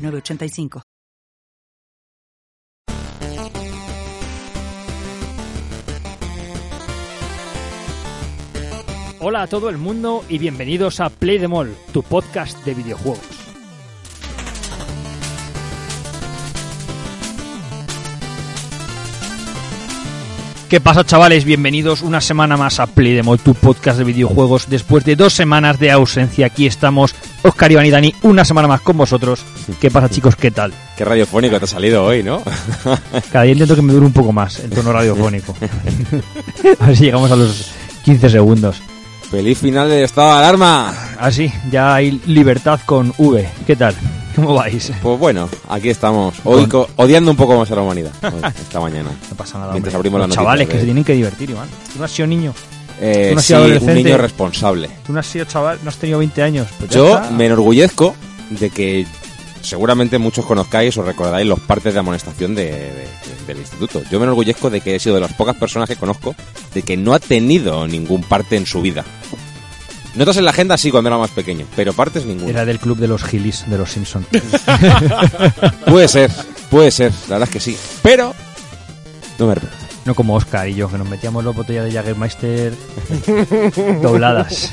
906985. Hola a todo el mundo y bienvenidos a Play the Mall, tu podcast de videojuegos. ¿Qué pasa chavales? Bienvenidos una semana más a Play Mall, tu podcast de videojuegos. Después de dos semanas de ausencia, aquí estamos, Oscar, Iván y Dani, una semana más con vosotros. ¿Qué pasa chicos? ¿Qué tal? Qué radiofónico te ha salido hoy, ¿no? Cada día intento que me dure un poco más el tono radiofónico. a ver si llegamos a los 15 segundos. Feliz final del estado de alarma. Así, ya hay libertad con V. ¿Qué tal? ¿Cómo vais? Pues bueno, aquí estamos, hoy odiando un poco más a la humanidad, hoy, esta mañana. No pasa nada. Mientras hombre. abrimos Los chavales que de- se tienen que divertir, Iván. Tú no has sido niño. Eh, Tú no has sí, un niño responsable. Tú no has sido chaval, no has tenido 20 años. Pues Yo está. me enorgullezco de que seguramente muchos conozcáis o recordáis los partes de amonestación de- de- del instituto. Yo me enorgullezco de que he sido de las pocas personas que conozco de que no ha tenido ningún parte en su vida. Notas en la agenda sí cuando era más pequeño, pero partes ninguna. Era del club de los gilis, de los Simpsons. Puede ser, puede ser, la verdad es que sí. Pero no me arrepiento. no como Oscar y yo, que nos metíamos las botellas de Jagermeister dobladas.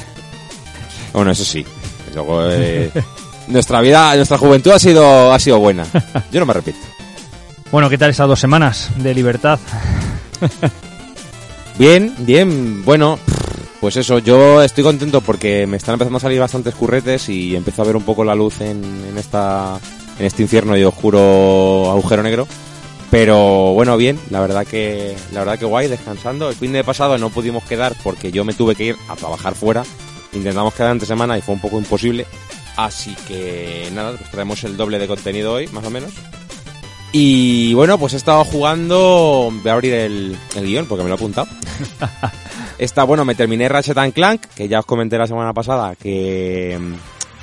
Bueno, eso sí. Luego, eh, nuestra vida, nuestra juventud ha sido, ha sido buena. Yo no me arrepiento. Bueno, ¿qué tal estas dos semanas de libertad? Bien, bien, bueno, pues eso, yo estoy contento porque me están empezando a salir bastantes curretes y empiezo a ver un poco la luz en, en esta, en este infierno y oscuro agujero negro. Pero bueno, bien, la verdad que, la verdad que guay, descansando. El fin de pasado no pudimos quedar porque yo me tuve que ir a trabajar fuera. Intentamos quedar entre semana y fue un poco imposible. Así que nada, pues traemos el doble de contenido hoy, más o menos. Y bueno, pues he estado jugando. Voy a abrir el, el guion porque me lo he apuntado. Esta, bueno, me terminé Ratchet and Clank, que ya os comenté la semana pasada que mm,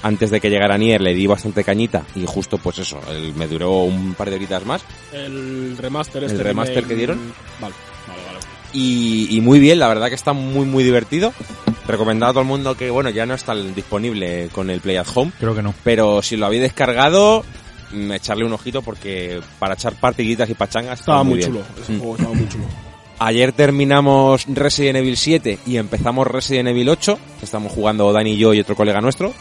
antes de que llegara Nier le di bastante cañita y justo pues eso, el- me duró un par de horitas más. El remaster ¿El este remaster remake- que dieron? Vale, vale, vale. Y, y muy bien, la verdad que está muy muy divertido. Recomendado a todo el mundo que, bueno, ya no está disponible con el Play at Home, Creo que no. pero si lo habéis descargado, mm, echarle un ojito porque para echar partiditas y pachangas Estaba muy, bien. chulo. Ese Mm. juego estaba muy chulo. Ayer terminamos Resident Evil 7 y empezamos Resident Evil 8. Estamos jugando Dani y yo y otro colega nuestro.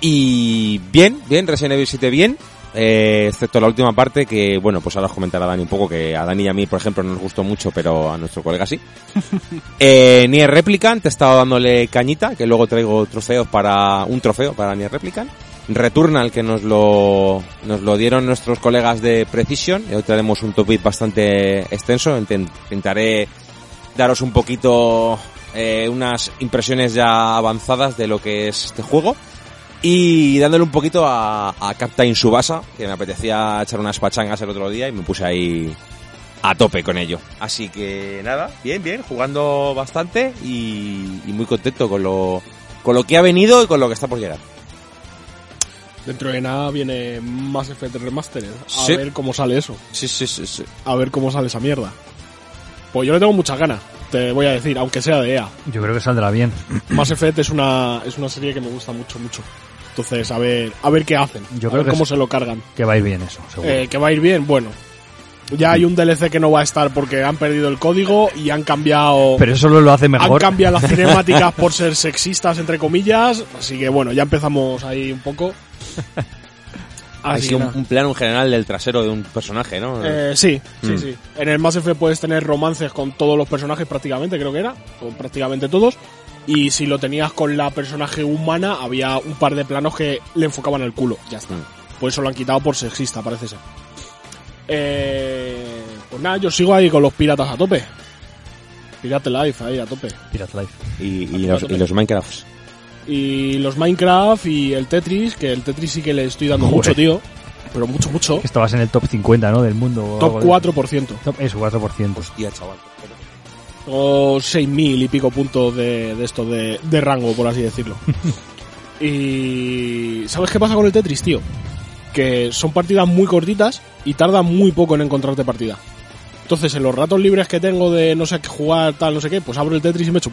Y bien, bien, Resident Evil 7 bien. eh, excepto la última parte que, bueno, pues ahora os comentará Dani un poco que a Dani y a mí, por ejemplo, no nos gustó mucho, pero a nuestro colega sí. eh, Nier Replicant, he estado dándole cañita, que luego traigo trofeos para, un trofeo para Nier Replicant. Returnal, que nos lo, nos lo dieron nuestros colegas de Precision. Hoy tenemos un topic bastante extenso. Intent- Intentaré daros un poquito eh, unas impresiones ya avanzadas de lo que es este juego. Y dándole un poquito a, a Captain Subasa, que me apetecía echar unas pachangas el otro día y me puse ahí a tope con ello. Así que nada, bien, bien, jugando bastante y, y muy contento con lo, con lo que ha venido y con lo que está por llegar. Dentro de nada viene Mass Effect Remastered. A Sí. ver cómo sale eso. Sí, sí, sí, sí. A ver cómo sale esa mierda. Pues yo le tengo muchas ganas, te voy a decir, aunque sea de EA. Yo creo que saldrá bien. Mass Effect es una, es una serie que me gusta mucho, mucho. Entonces, a ver, a ver qué hacen. Yo a creo ver que cómo es- se lo cargan. Que va a ir bien eso, seguro. Eh, que va a ir bien, bueno. Ya hay un DLC que no va a estar porque han perdido el código y han cambiado. Pero eso lo hace Han mejor. cambiado las cinemáticas por ser sexistas, entre comillas. Así que bueno, ya empezamos ahí un poco. Así un, un plano general del trasero de un personaje, ¿no? Eh, sí, sí, Mm. sí. En el Mass Effect puedes tener romances con todos los personajes prácticamente, creo que era. Con prácticamente todos. Y si lo tenías con la personaje humana, había un par de planos que le enfocaban el culo. Ya está. Mm. Por eso lo han quitado por sexista, parece ser. Eh, pues nada, yo sigo ahí con los piratas a tope. Pirate Life ahí a tope. Pirate Life. Y, y los, y los Minecrafts. Y los Minecraft y el Tetris, que el Tetris sí que le estoy dando Joder. mucho, tío. pero mucho, mucho. Estabas en el top 50, ¿no? Del mundo. Top algo de- 4%. Top- Eso, 4%. Hostia, chaval. o 6.000 y pico puntos de, de esto de, de rango, por así decirlo. y ¿sabes qué pasa con el Tetris, tío? Que son partidas muy cortitas y tarda muy poco en encontrarte partida. Entonces, en los ratos libres que tengo de no sé qué jugar, tal, no sé qué, pues abro el Tetris y me echo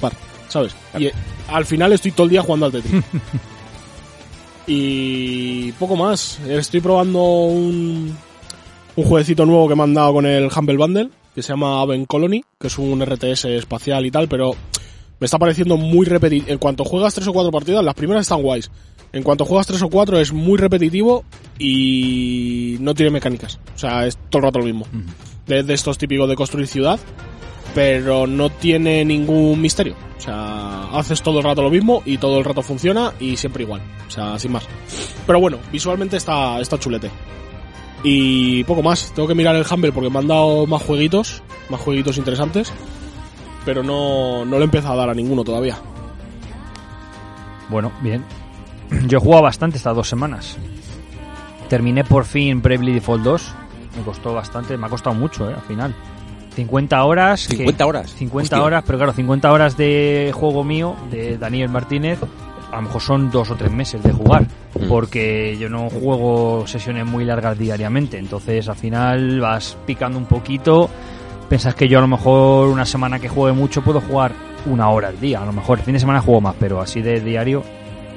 ¿sabes? Y eh, al final estoy todo el día jugando al Tetris. y poco más. Estoy probando un, un jueguecito nuevo que me han dado con el Humble Bundle, que se llama Aven Colony, que es un RTS espacial y tal, pero me está pareciendo muy repetitivo. En cuanto juegas tres o cuatro partidas, las primeras están guays. En cuanto juegas tres o cuatro es muy repetitivo y no tiene mecánicas. O sea, es todo el rato lo mismo. De, de estos típicos de construir ciudad, pero no tiene ningún misterio. O sea, haces todo el rato lo mismo y todo el rato funciona y siempre igual. O sea, sin más. Pero bueno, visualmente está, está chulete. Y poco más. Tengo que mirar el Humble porque me han dado más jueguitos, más jueguitos interesantes. Pero no, no le he empezado a dar a ninguno todavía. Bueno, bien. Yo he jugado bastante estas dos semanas. Terminé por fin Bravely Default 2. Me costó bastante, me ha costado mucho, eh, al final. 50 horas. que- 50 horas. 50 Hostia. horas, pero claro, 50 horas de juego mío, de Daniel Martínez, a lo mejor son dos o tres meses de jugar. Mm. Porque yo no juego sesiones muy largas diariamente. Entonces al final vas picando un poquito. Pensás que yo a lo mejor una semana que juegue mucho puedo jugar una hora al día. A lo mejor el fin de semana juego más, pero así de diario.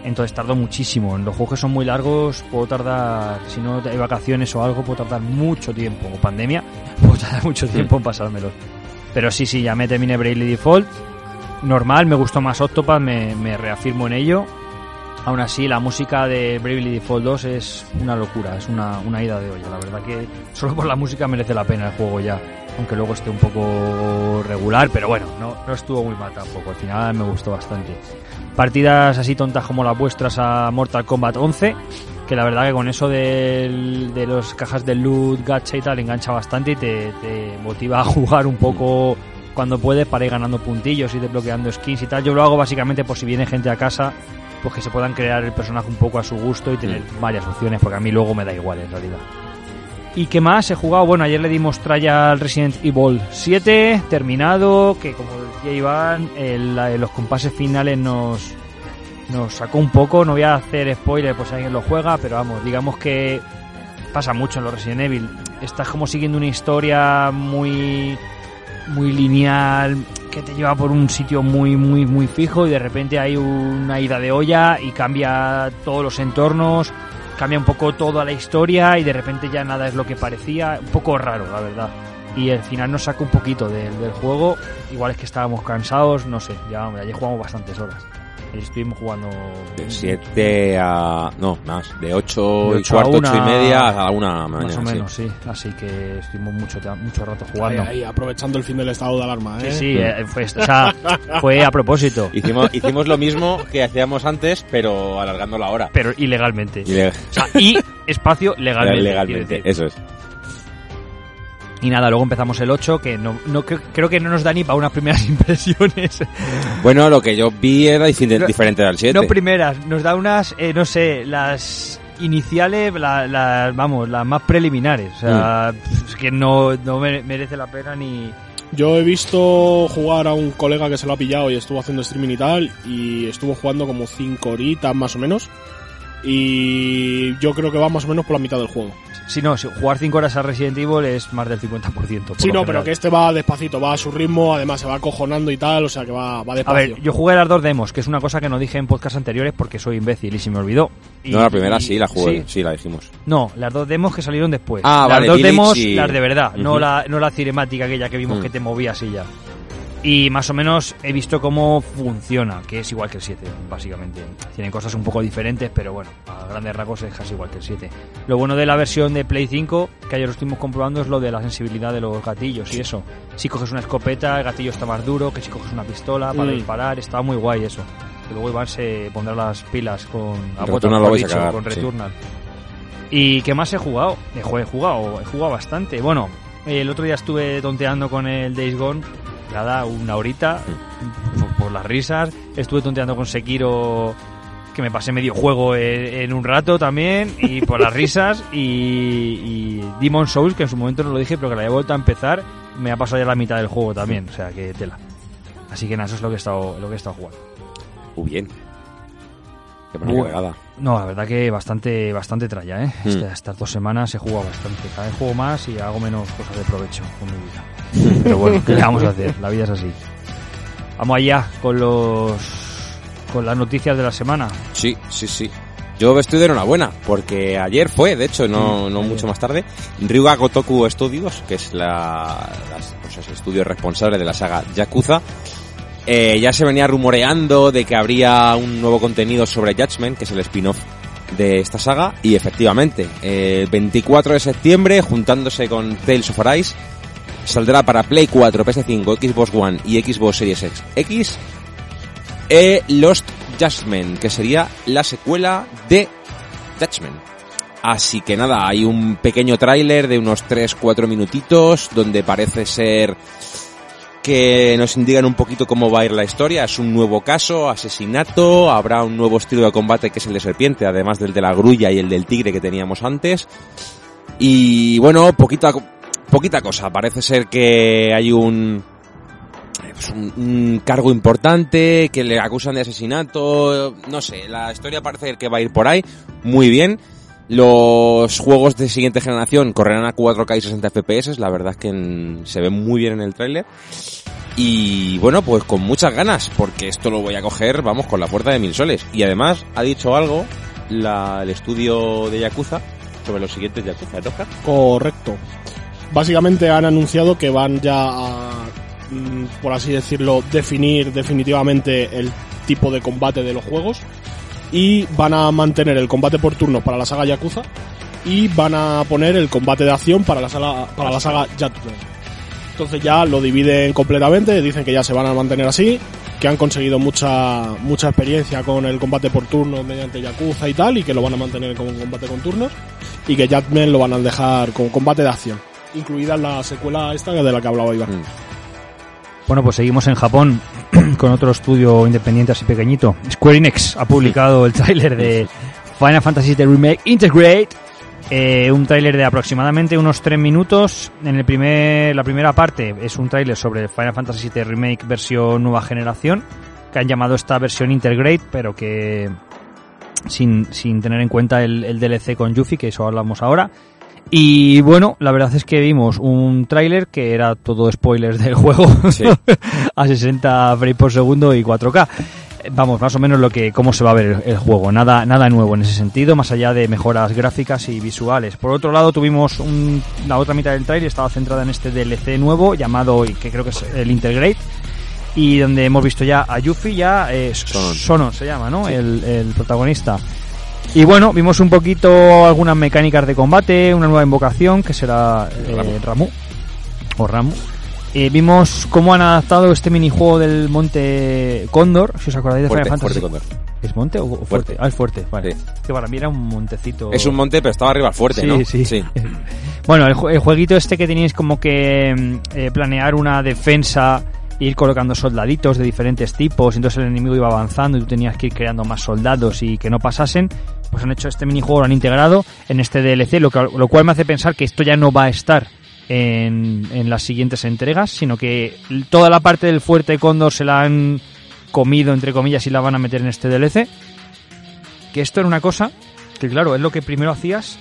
Entonces tardo muchísimo. En los juegos que son muy largos puedo tardar, si no hay vacaciones o algo, puedo tardar mucho tiempo. O pandemia, puedo tardar mucho tiempo en pasármelo. Pero sí, sí, ya me terminé Bravely Default. Normal, me gustó más Octopath, me, me reafirmo en ello. Aún así, la música de Bravely Default 2 es una locura, es una, una ida de olla. La verdad que solo por la música merece la pena el juego ya. Aunque luego esté un poco regular, pero bueno, no, no estuvo muy mal tampoco. Al final me gustó bastante. Partidas así tontas como las vuestras a Mortal Kombat 11, que la verdad que con eso del- de las cajas de loot, gacha y tal, engancha bastante y te, te motiva a jugar un poco cuando puedes para ir ganando puntillos y desbloqueando skins y tal. Yo lo hago básicamente por si viene gente a casa, pues que se puedan crear el personaje un poco a su gusto y tener varias opciones, porque a mí luego me da igual en realidad. ¿Y qué más he jugado? Bueno, ayer le dimos tralla al Resident Evil 7, terminado, que como decía Iván, el- los compases finales nos, nos sacó un poco, no voy a hacer spoiler por si alguien lo juega, pero vamos, digamos que pasa mucho en los Resident Evil. Estás como siguiendo una historia muy muy lineal que te lleva por un sitio muy muy muy fijo y de repente hay una ida de olla y cambia todos los entornos, cambia un poco toda la historia y de repente ya nada es lo que parecía, un poco raro la verdad. Y al final nos saca un poquito del, del juego, igual es que estábamos cansados, no sé, ya ayer jugamos bastantes horas. Estuvimos jugando De 7 a. No, más. De 8 De y cuarto, 8 y una, media a la 1 más o menos, sí. Así que estuvimos mucho, mucho rato Ahí, jugando. ahí, aprovechando el fin del estado de alarma, Sí, ¿eh? sí, eh, fue, o sea, fue a propósito, Hicimos, hicimos lo mismo que hacíamos antes, pero alargando la hora. pero ilegalmente. Y le- O sea, y espacio legalmente. legalmente, decir. eso es. Y nada, luego empezamos el 8, que no, no creo, creo que no nos da ni para unas primeras impresiones. Bueno, lo que yo vi era difi- No- diferente al 7. No primeras, nos da unas, eh, no sé, las iniciales, la- las, vamos, las más preliminares. O sea, Mm. es que no, no mere- merece la pena ni... Yo he visto jugar a un colega que se lo ha pillado y estuvo haciendo streaming y tal, y estuvo jugando como 5 horitas más o menos. Y yo creo que va más o menos por la mitad del juego. Si no, si jugar 5 horas a Resident Evil es más del 50%. por Sí, no, general. pero que este va despacito, va a su ritmo, además se va acojonando y tal, o sea que va, va A despacio. ver, yo jugué las dos demos, que es una cosa que no dije en podcasts anteriores porque soy imbécil y se me olvidó. Y- No, la primera y- sí, la jugué, sí. sí, la dijimos. No, las dos demos que salieron después. Ah, las vale, dos Village demos, y- las de verdad, no, la, no la cinemática aquella que vimos Mm. que te movías y ya. Y más o menos he visto cómo funciona, que es igual que el 7, básicamente. Tienen cosas un poco diferentes, pero bueno, a grandes rasgos es casi igual que el 7. Lo bueno de la versión de Play 5, que ayer lo estuvimos comprobando, es lo de la sensibilidad de los gatillos y eso. Si coges una escopeta, el gatillo está más duro, que si coges una pistola para Mm. disparar, está muy guay eso. Que luego Iván se pondrá las pilas con, a Returnal botas, lo vais a dicho, cagar, con sí. Returnal. ¿Y qué más he jugado? He jugado, he jugado, he jugado bastante. Bueno, el otro día estuve tonteando con el Days Gone, nada, una horita, por, por las risas. Estuve tonteando con Sekiro, que me pasé medio juego en, en un rato también, y por las risas, y, y Demon Souls, que en su momento no lo dije, pero que la he vuelto a empezar, me ha pasado ya la mitad del juego también, o sea que tela. Así que nada, eso es lo que he estado, lo que he estado jugando. Muy bien. Qué Bueno. No, la verdad que bastante, bastante tralla, ¿eh? Mm. Esta- Estas dos semanas he jugado bastante. Cada vez juego más y hago menos cosas de provecho con mi vida. Pero bueno, ¿qué le vamos a hacer? La vida es así. Vamos allá con los con las noticias de la semana. Sí, sí, sí. Yo estoy de enhorabuena, porque ayer fue, de hecho, no, no mucho más tarde, Ryuga Gotoku Studios, que es la, las- pues es el estudio responsable de la saga Yakuza, eh, ya se venía rumoreando de que habría un nuevo contenido sobre Judgment, que es el spin-off de esta saga, y efectivamente, eh, el 24 de septiembre, juntándose con Tales of Arise, saldrá para Play 4, PS5, Xbox One y Xbox Series X, X eh, Lost Judgment, que sería la secuela de Judgment. Así que nada, hay un pequeño tráiler de unos 3-4 minutitos donde parece ser que nos indican un poquito cómo va a ir la historia. Es un nuevo caso, asesinato, habrá un nuevo estilo de combate que es el de serpiente, además del de la grulla y el del tigre que teníamos antes. Y bueno, poquita, poquita cosa. Parece ser que hay un, pues, un, un cargo importante, que le acusan de asesinato, no sé, la historia parece que va a ir por ahí, muy bien. Los juegos de siguiente generación correrán a 4K y 60 FPS, la verdad es que se ve muy bien en el tráiler. Y bueno, pues con muchas ganas, porque esto lo voy a coger, vamos, con la puerta de mil soles. Y además ha dicho algo el estudio de Yakuza sobre los siguientes Yakuza, ¿no? Correcto. Básicamente han anunciado que van ya a, mm, por así decirlo, definir definitivamente el tipo de combate de los juegos y van a mantener el combate por turnos para la saga Yakuza y van a poner el combate de acción para la saga, para la saga Judgment. Entonces ya lo dividen completamente, dicen que ya se van a mantener así, que han conseguido mucha mucha experiencia con el combate por turnos mediante Yakuza y tal, y que lo van a mantener como combate con turnos, y que Judgment lo van a dejar con combate de acción, incluida la secuela esta de la que hablaba Iván. Mm. Bueno, pues seguimos en Japón con otro estudio independiente así pequeñito. Square Enix ha publicado el tráiler de Final Fantasy VII Remake Integrate. eh, un tráiler de aproximadamente unos 3 minutos. En el primer, la primera parte es un tráiler sobre Final Fantasy VII Remake versión nueva generación, que han llamado esta versión Integrate, pero que sin, sin tener en cuenta el, el DLC con Yuffie, que eso hablamos ahora. Y bueno, la verdad es que vimos un tráiler que era todo spoilers del juego Sí. a 60 frames por segundo y 4K. Eh, Vamos, más o menos lo que cómo se va a ver el, el juego. Nada, nada nuevo en ese sentido, más allá de mejoras gráficas y visuales. Por otro lado, tuvimos un- la otra mitad del tráiler estaba centrada en este DLC nuevo llamado, que creo que es el Integrate, y donde hemos visto ya a Yuffie, ya eh, Sonon. Sonon se llama, ¿no? El, el protagonista. Y bueno, vimos un poquito algunas mecánicas de combate, una nueva invocación que será eh, Ramu. O Ramu. Eh, vimos cómo han adaptado este minijuego del Monte Cóndor, si os acordáis de Fuerte, Final fuerte Fantasy. Condor. ¿Es monte o fuerte? Fuerte. Ah, es fuerte, vale. Sí. Que para mí era un montecito. Es un monte, pero estaba arriba fuerte, Sí, ¿no? sí. Bueno, el, el jueguito este que teníais como que mm, eh, planear una defensa, ir colocando soldaditos de diferentes tipos, entonces el enemigo iba avanzando y tú tenías que ir creando más soldados y que no pasasen, pues han hecho este minijuego, lo han integrado en este DLC, lo, que- lo cual me hace pensar que esto ya no va a estar en, en las siguientes entregas, sino que toda la parte del fuerte Cóndor se la han comido, entre comillas, y la van a meter en este DLC. Que esto era una cosa que, claro, es lo que primero hacías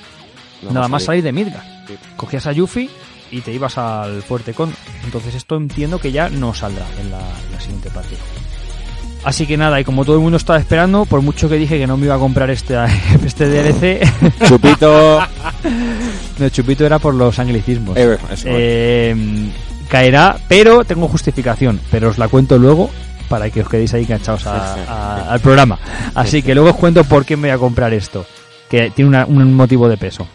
No, nada más salir de Midgar. Sí. Cogías a Yuffie y te ibas al fuerte con. Entonces esto entiendo que ya no saldrá en la, en la siguiente parte. Así que nada, y como todo el mundo estaba esperando, por mucho que dije que no me iba a comprar este, este DLC, Chupito. el chupito era por los anglicismos. Eh, Eh, caerá, pero tengo justificación, pero os la cuento luego para que os quedéis ahí enganchados a- a- al programa. Así que luego os cuento por qué me voy a comprar esto, que tiene una- un motivo de peso.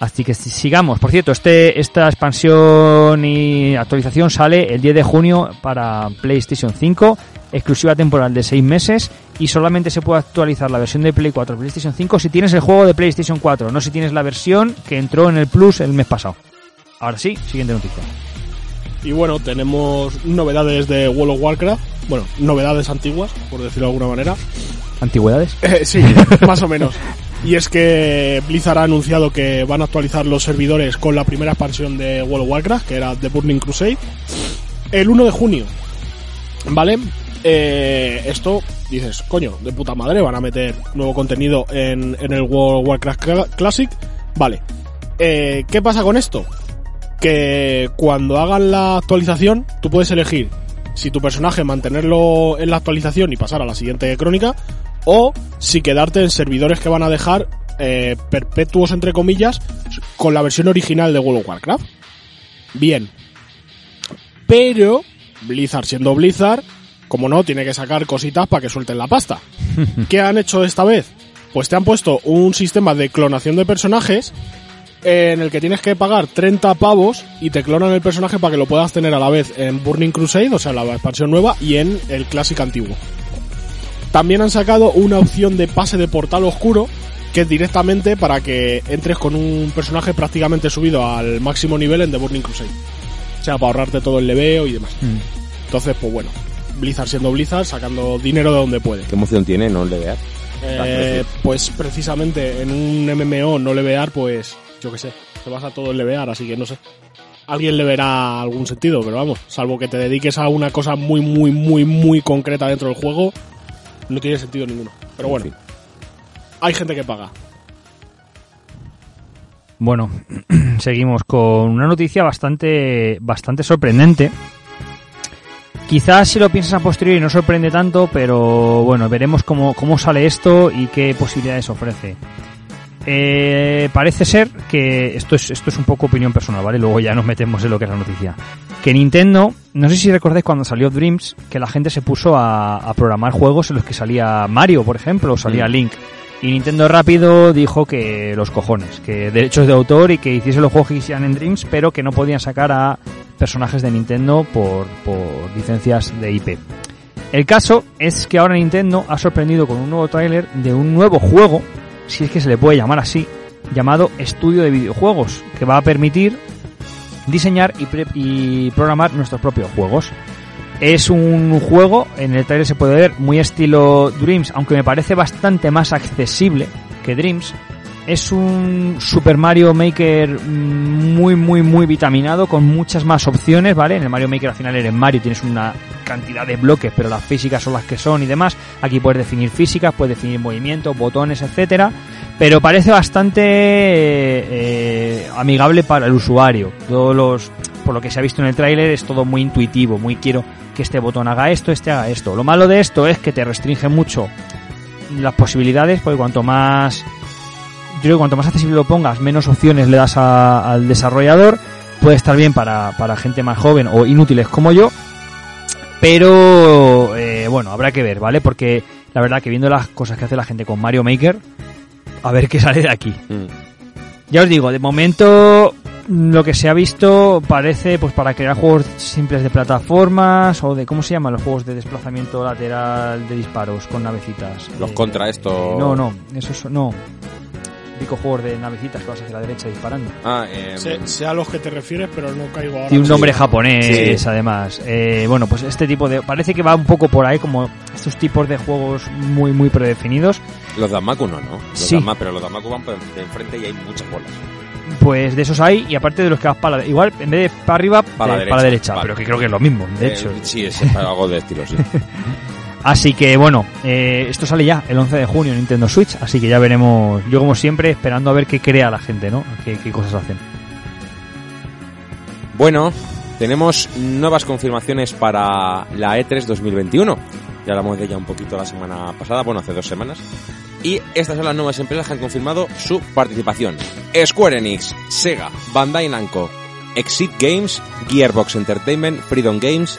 Así que si- sigamos. Por cierto, este, esta expansión y actualización sale el 10 de junio para PlayStation 5, exclusiva temporal de 6 meses y solamente se puede actualizar la versión de Play 4 PlayStation 5 si tienes el juego de PlayStation 4, no si tienes la versión que entró en el Plus el mes pasado. Ahora sí, siguiente noticia. Y bueno, tenemos novedades de World of Warcraft, bueno, novedades antiguas, por decirlo de alguna manera. ¿Antigüedades? Eh, sí, más o menos. Y es que Blizzard ha anunciado que van a actualizar los servidores con la primera expansión de World of Warcraft, que era The Burning Crusade, el 1 de junio. ¿Vale? Eh, esto, dices, coño, de puta madre, van a meter nuevo contenido en, en el World of Warcraft Cla- Classic. Vale. Eh, ¿Qué pasa con esto? Que cuando hagan la actualización, tú puedes elegir si tu personaje mantenerlo en la actualización y pasar a la siguiente crónica, o si quedarte en servidores que van a dejar eh, perpetuos, entre comillas, con la versión original de World of Warcraft. Bien. Pero Blizzard siendo Blizzard, como no, tiene que sacar cositas para que suelten la pasta. ¿Qué han hecho esta vez? Pues te han puesto un sistema de clonación de personajes en el que tienes que pagar 30 pavos y te clonan el personaje para que lo puedas tener a la vez en Burning Crusade, o sea, la expansión nueva, y en el Classic antiguo. También han sacado una opción de pase de portal oscuro, que es directamente para que entres con un personaje prácticamente subido al máximo nivel en The Burning Crusade. O sea, para ahorrarte todo el leveo y demás. Mm. Entonces, pues bueno, Blizzard siendo Blizzard, sacando dinero de donde puede. ¿Qué emoción tiene no levear? Eh, pues precisamente en un MMO no levear, pues yo qué sé, te vas a todo el levear, así que no sé. Alguien le verá algún sentido, pero vamos, salvo que te dediques a una cosa muy, muy, muy, muy concreta dentro del juego, no tiene sentido ninguno. Pero bueno, En fin. hay gente que paga. Bueno, seguimos con una noticia bastante, bastante sorprendente. Quizás si lo piensas a posteriori no sorprende tanto, pero bueno, veremos cómo, cómo sale esto y qué posibilidades ofrece. Eh, parece ser que esto es, esto es un poco opinión personal, ¿vale? Luego ya nos metemos en lo que es la noticia. Que Nintendo, no sé si recordáis cuando salió Dreams, que la gente se puso a, a programar juegos en los que salía Mario, por ejemplo, o salía. Link. Y Nintendo rápido dijo que los cojones, que derechos de autor y que hiciese los juegos que quisieran en Dreams, pero que no podían sacar a personajes de Nintendo por, por licencias de IP. El caso es que ahora Nintendo ha sorprendido con un nuevo tráiler de un nuevo juego, si es que se le puede llamar así, llamado Estudio de Videojuegos, que va a permitir diseñar y, y programar nuestros propios juegos. Es un juego, en el trailer se puede ver, muy estilo Dreams, aunque me parece bastante más accesible que Dreams. Es un Super Mario Maker muy, muy, muy vitaminado, con muchas más opciones, ¿vale? En el Mario Maker al final eres Mario, tienes una cantidad de bloques, pero las físicas son las que son y demás. Aquí puedes definir físicas, puedes definir movimientos, botones, etcétera. Pero parece bastante eh, eh, amigable para el usuario. Todos los, por lo que se ha visto en el tráiler, es todo muy intuitivo, muy quiero que este botón haga esto, este haga esto. Lo malo de esto es que te restringe mucho las posibilidades, porque cuanto más yo creo que cuanto más accesible lo pongas, menos opciones le das a- al desarrollador. Puede estar bien para, para gente más joven o inútiles como yo. Pero eh, bueno, habrá que ver, ¿vale? Porque la verdad que viendo las cosas que hace la gente con Mario Maker, a ver qué sale de aquí. Mm. Ya os digo, de momento mm, lo que se ha visto parece pues para crear juegos simples de plataformas o de cómo se llaman los juegos de desplazamiento lateral de disparos con navecitas. Los Eh, contra esto. No, no, eso es, no. Típico juegos de navecitas que vas hacia la derecha disparando. Ah, eh, Sé, sé a los que te refieres, pero no caigo ahora. Tiene un nombre japonés, Sí. además. Eh, bueno, pues este tipo de... Parece que va un poco por ahí, como estos tipos de juegos muy, muy predefinidos. los Damaku no, ¿no? Los Sí. Dama- pero los Damaku van de enfrente y hay muchas bolas. Pues de esos hay, y aparte de los que vas para la... Igual, en vez de para arriba, Para la de- para la derecha, derecha. vale. Pero que creo que es lo mismo, de Eh, hecho. sí, es algo de estilo, sí. Así que bueno, eh, esto sale ya el 11 de junio en Nintendo Switch, así que ya veremos, yo como siempre, esperando a ver qué crea la gente, ¿no? Qué, cosas hacen. Bueno, tenemos nuevas confirmaciones para la E E3 2021. Ya hablamos de ella un poquito la semana pasada, bueno, hace dos semanas. Y estas son las nuevas empresas que han confirmado su participación. Square Enix, Sega, Bandai Namco, Exit Games, Gearbox Entertainment, Freedom Games,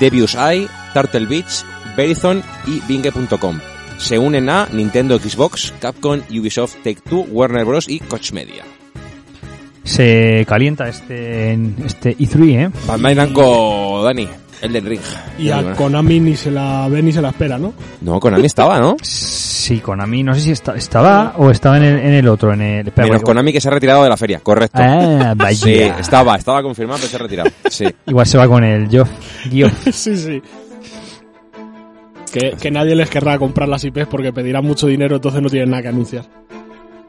Devious Eye, Turtle Beach, Verizon y Binge.com. Se unen a Nintendo, Xbox, Capcom, Ubisoft, Take-Two, Warner Bros. y Koch Media. Se calienta este, este E3, ¿eh? Bandai Namco, Dani, Elden Ring. Y a Konami ni se la ve ni se la espera, ¿no? No, Konami estaba, ¿no? Sí, Konami, no sé si está- estaba o estaba en el, en el otro, en el... espera, Menos Konami que se ha retirado de la feria, correcto. Ah, vaya. Sí, estaba, estaba confirmado, pero se ha retirado. Sí. Igual se va con el. Geoff. sí, sí. Que, que nadie les querrá comprar las IPs porque pedirán mucho dinero, entonces no tienen nada que anunciar.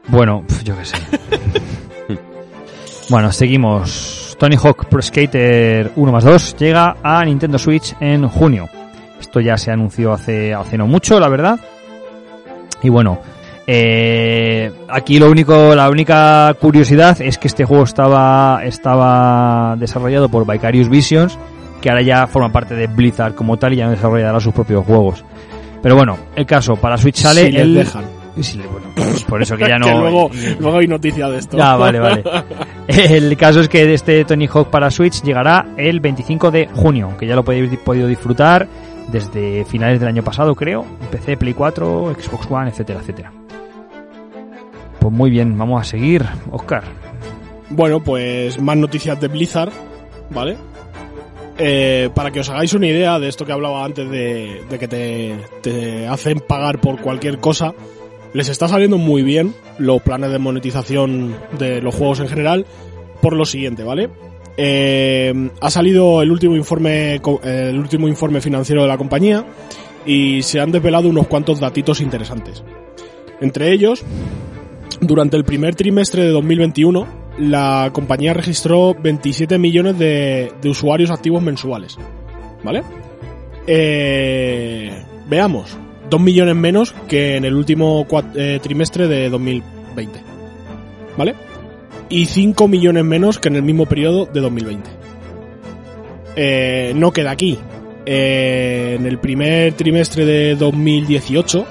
Bueno, yo qué sé. bueno, seguimos. Tony Hawk Pro Skater 1 más 2 llega a Nintendo Switch en junio. Esto ya se anunció hace, hace no mucho, la verdad. Y bueno, eh, aquí lo único, la única curiosidad es que este juego estaba, estaba desarrollado por Vicarious Visions, que ahora ya forma parte de Blizzard como tal y ya desarrollará sus propios juegos. Pero bueno, el caso, para Switch sale si les el... dejan. Sí, bueno, pues por eso que ya no... Que luego, luego hay noticia de esto. Ya, vale, vale. El caso es que este Tony Hawk para Switch llegará el 25 de junio, que ya lo podéis podido disfrutar desde finales del año pasado, creo. PC, Play 4, Xbox One, etcétera, etcétera. Pues muy bien, vamos a seguir, Oscar. Bueno, pues más noticias de Blizzard, ¿vale? Eh, para que os hagáis una idea de esto que hablaba antes de, que te, hacen pagar por cualquier cosa, les está saliendo muy bien los planes de monetización de los juegos en general por lo siguiente, ¿vale? Eh, ha salido el último informe el último informe financiero de la compañía y se han desvelado unos cuantos datitos interesantes. Entre ellos, durante el primer trimestre de 2021, la compañía registró 27 millones de, usuarios activos mensuales. ¿Vale? Eh, veamos, 2 millones menos que en el último eh, trimestre de 2020. ¿Vale? Y 5 millones menos que en el mismo periodo de 2020. Eh, no queda aquí. Eh, en el primer trimestre de 2018,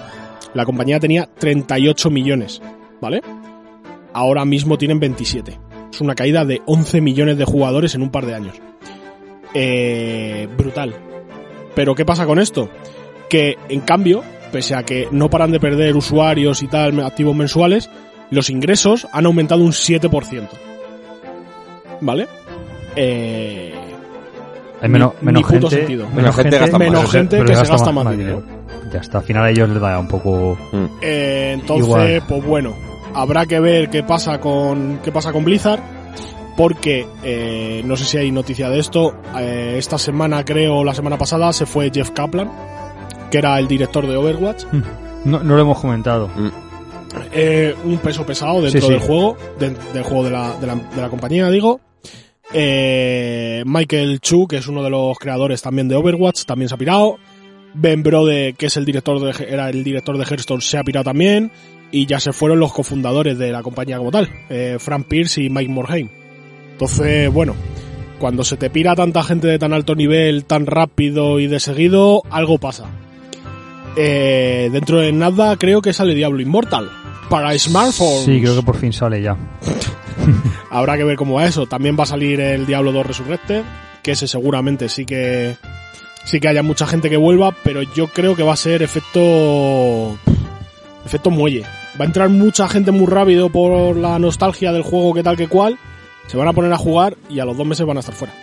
la compañía tenía 38 millones, ¿vale? Ahora mismo tienen 27. Es una caída de 11 millones de jugadores en un par de años. Eh, brutal. Pero ¿qué pasa con esto? Que en cambio, pese a que no paran de perder usuarios y tal activos mensuales, los ingresos han aumentado un 7%. ¿Vale? Eh, Hay menos, Ni- menos ni puto gente, sentido. Menos gente gasta más. Menos pero gente pero que se gasta más dinero. Ya está, al final a ellos les da un poco... Eh, entonces, Igual. pues bueno, habrá que ver qué pasa con qué pasa con Blizzard, porque eh, no sé si hay noticia de esto. eh, esta semana, creo, la semana pasada, se fue Jeff Kaplan, que era el director de Overwatch. No, no lo hemos comentado. Eh, un peso pesado dentro Sí, sí. del juego, de- del juego de la, de la, de la compañía, digo. Eh, Michael Chu, que es uno de los creadores también de Overwatch, también se ha pirado. Ben Brode, que es el director de, era el director de Hearthstone, se ha pirado también. Y ya se fueron los cofundadores de la compañía como tal, eh, Frank Pierce y Mike Morhaime. Entonces, bueno, cuando se te pira tanta gente de tan alto nivel, tan rápido y de seguido, algo pasa. Eh, dentro de nada creo que sale Diablo Immortal para smartphones. Sí, creo que por fin sale ya. Habrá que ver cómo va eso. También va a salir el Diablo 2 Resurrected, que ese seguramente sí que sí que haya mucha gente que vuelva, pero yo creo que va a ser efecto efecto muelle. Va a entrar mucha gente muy rápido por la nostalgia del juego que tal que cual. Se van a poner a jugar y a los dos meses van a estar fuera.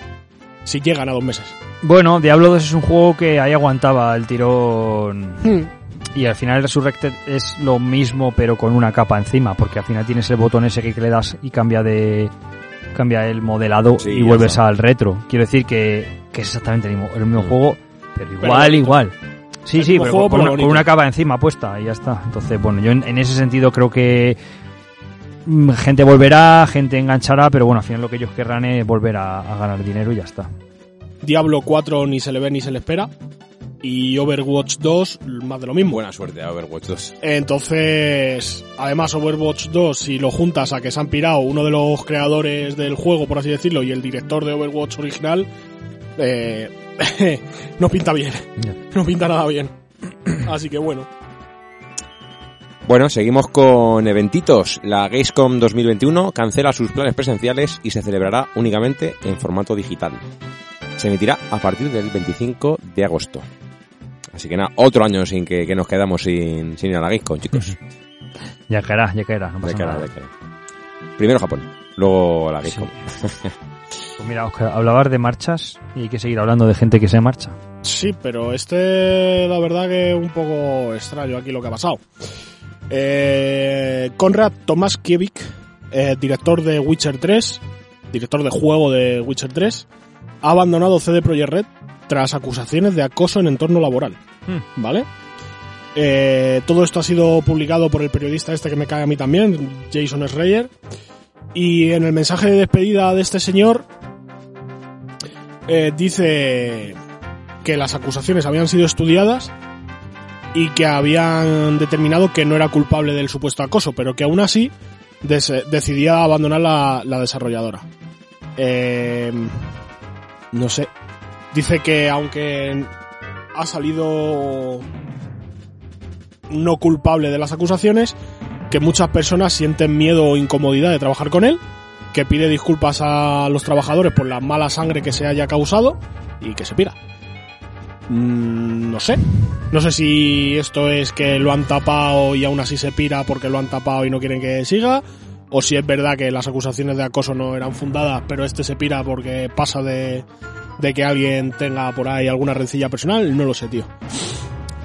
Si llegan a dos meses. Bueno, Diablo 2 es un juego que ahí aguantaba el tirón y al final Resurrected es lo mismo pero con una capa encima porque al final tienes el botón ese que le das y cambia de cambia el modelado Sí, y vuelves está. al retro quiero decir que, que es exactamente el mismo, el mismo Mm. juego pero igual igual sí sí pero juego, con, pero una, con bonito. una capa encima puesta y ya está entonces bueno yo en, en ese sentido creo que mm, gente volverá gente enganchará pero bueno al final lo que ellos querrán es volver a, a ganar dinero y ya está Diablo 4 ni se le ve ni se le espera. Y Overwatch 2, más de lo mismo. Buena suerte a Overwatch 2. Entonces, además Overwatch 2, si lo juntas a que se han pirado uno de los creadores del juego, por así decirlo, y el director de Overwatch original, eh, no pinta bien. Ya. No pinta nada bien. Así que bueno. Bueno, seguimos con eventitos. La Gamescom 2021 cancela sus planes presenciales y se celebrará únicamente en formato digital. Se emitirá a partir del 25 de agosto. Así que nada, otro año sin que, que nos quedamos sin, sin ir a la Gamescom, chicos. ya caerá ya caerá no nada cara. Primero Japón, luego la Sí. Pues mira, Oscar, hablabas de marchas y hay que seguir hablando de gente que se marcha. Sí, pero este, la verdad que es un poco extraño aquí lo que ha pasado. Eh, Konrad Tomaskiewicz, eh, director de Witcher 3, director de juego de Witcher 3, ha abandonado CD Projekt Red tras acusaciones de acoso en entorno laboral. Hmm. ¿Vale? Eh, todo esto ha sido publicado por el periodista este que me cae a mí también, Jason Schreier. Y en el mensaje de despedida de este señor eh, dice que las acusaciones habían sido estudiadas y que habían determinado que no era culpable del supuesto acoso, pero que aún así decidía abandonar la, la desarrolladora. Eh, no sé. Dice que aunque ha salido no culpable de las acusaciones, que muchas personas sienten miedo o incomodidad de trabajar con él, que pide disculpas a los trabajadores por la mala sangre que se haya causado y que se pira. Mm, no sé. No sé si esto es que lo han tapado y aún así se pira porque lo han tapado y no quieren que siga, o si es verdad que las acusaciones de acoso no eran fundadas, pero este se pira porque pasa de, de que alguien tenga por ahí alguna rencilla personal, no lo sé, tío.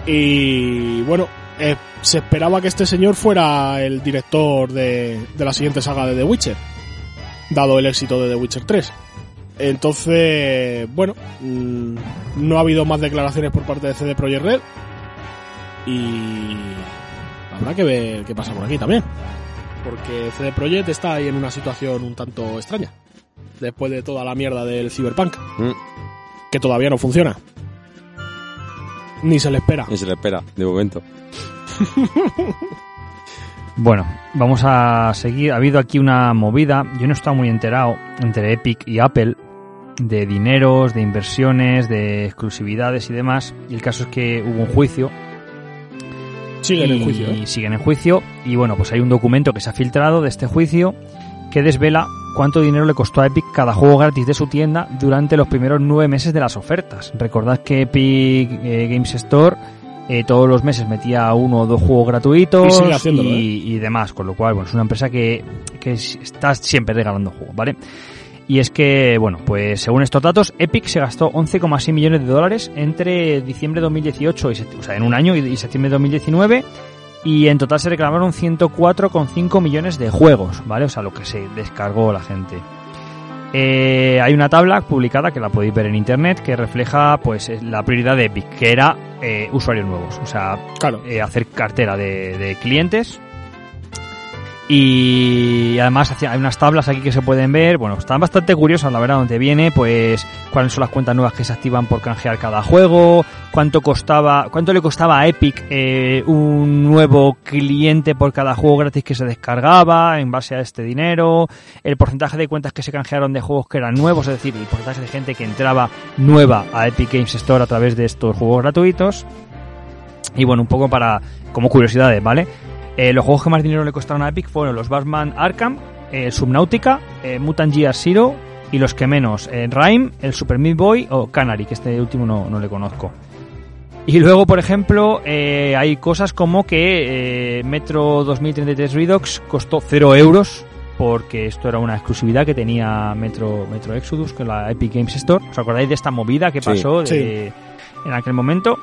Y bueno, eh, se esperaba que este señor fuera el director de, de la siguiente saga de The Witcher, dado el éxito de The Witcher 3. Entonces, bueno, mm, no ha habido más declaraciones por parte de CD Projekt Red y habrá que ver qué pasa por aquí también. Porque CD Projekt está ahí en una situación un tanto extraña. Después de toda la mierda del Cyberpunk, Mm, que todavía no funciona. Ni se le espera. Ni se le espera, de momento. Bueno, vamos a seguir. Ha habido aquí una movida. Yo no he estado muy enterado entre Epic y Apple de dineros, de inversiones, de exclusividades y demás. Y el caso es que hubo un juicio. Siguen y en juicio, ¿eh? siguen en juicio. Y bueno, pues hay un documento que se ha filtrado de este juicio que desvela cuánto dinero le costó a Epic cada juego gratis de su tienda durante los primeros nueve meses de las ofertas. Recordad que Epic eh, Games Store eh, todos los meses metía uno o dos juegos gratuitos Y ¿eh? y, demás, con lo cual, bueno, es una empresa que, que es- está siempre regalando juegos, ¿vale? Y es que, bueno, pues según estos datos, Epic se gastó 11,6 millones de dólares entre diciembre de 2018, y o sea, en un año y, y septiembre de 2019, y en total se reclamaron 104,5 millones de juegos, ¿vale? O sea, lo que se descargó la gente. Eh, hay una tabla publicada que la podéis ver en internet que refleja pues eh, la prioridad de Epic, que era eh, usuarios nuevos, o sea, Claro. eh, hacer cartera de, de clientes. Y además hay unas tablas aquí que se pueden ver, bueno, están bastante curiosas, la verdad, donde viene, pues cuáles son las cuentas nuevas que se activan por canjear cada juego, cuánto costaba, cuánto le costaba a Epic eh, un nuevo cliente por cada juego gratis que se descargaba en base a este dinero, el porcentaje de cuentas que se canjearon de juegos que eran nuevos, es decir, el porcentaje de gente que entraba nueva a Epic Games Store a través de estos juegos gratuitos. Y bueno, un poco para como curiosidades, ¿vale? Eh, los juegos que más dinero le costaron a Epic fueron los Batman Arkham, eh, Subnautica, eh, Mutant Gear Zero y los que menos, eh, Rhyme, el Super Meat Boy o Canary, que este último no, no le conozco. Y luego, por ejemplo, hay cosas como que Metro 2033 Redux costó 0 euros porque esto era una exclusividad que tenía Metro, Metro Exodus con la Epic Games Store. ¿Os acordáis de esta movida que Sí, pasó de- sí. en aquel momento?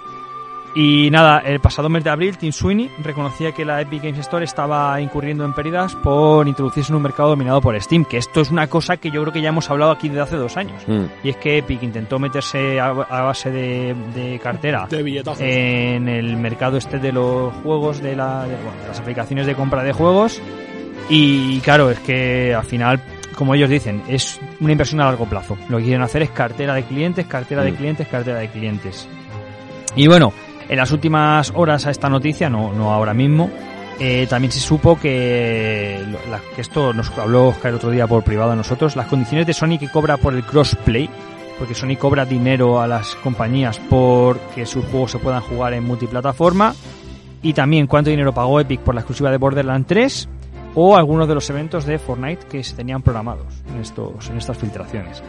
Y nada, el pasado mes de abril, Tim Sweeney reconocía que la Epic Games Store estaba incurriendo en pérdidas por introducirse en un mercado dominado por Steam, que esto es una cosa que yo creo que ya hemos hablado aquí desde hace dos años. Mm, Y es que Epic intentó meterse a, a base de, de cartera De en el mercado este de los juegos, de, la, de, bueno, de las aplicaciones de compra de juegos. Y claro, es que al final, como ellos dicen, es una inversión a largo plazo. Lo que quieren hacer es cartera de clientes, cartera de Mm. clientes, cartera de clientes. Y bueno, en las últimas horas a esta noticia, no, no ahora mismo, eh, también se supo que, la- que esto nos habló Oscar el otro día por privado a nosotros, las condiciones de Sony que cobra por el crossplay, porque Sony cobra dinero a las compañías por que sus juegos se puedan jugar en multiplataforma, y también cuánto dinero pagó Epic por la exclusiva de Borderlands 3 o algunos de los eventos de Fortnite que se tenían programados en estos en estas filtraciones.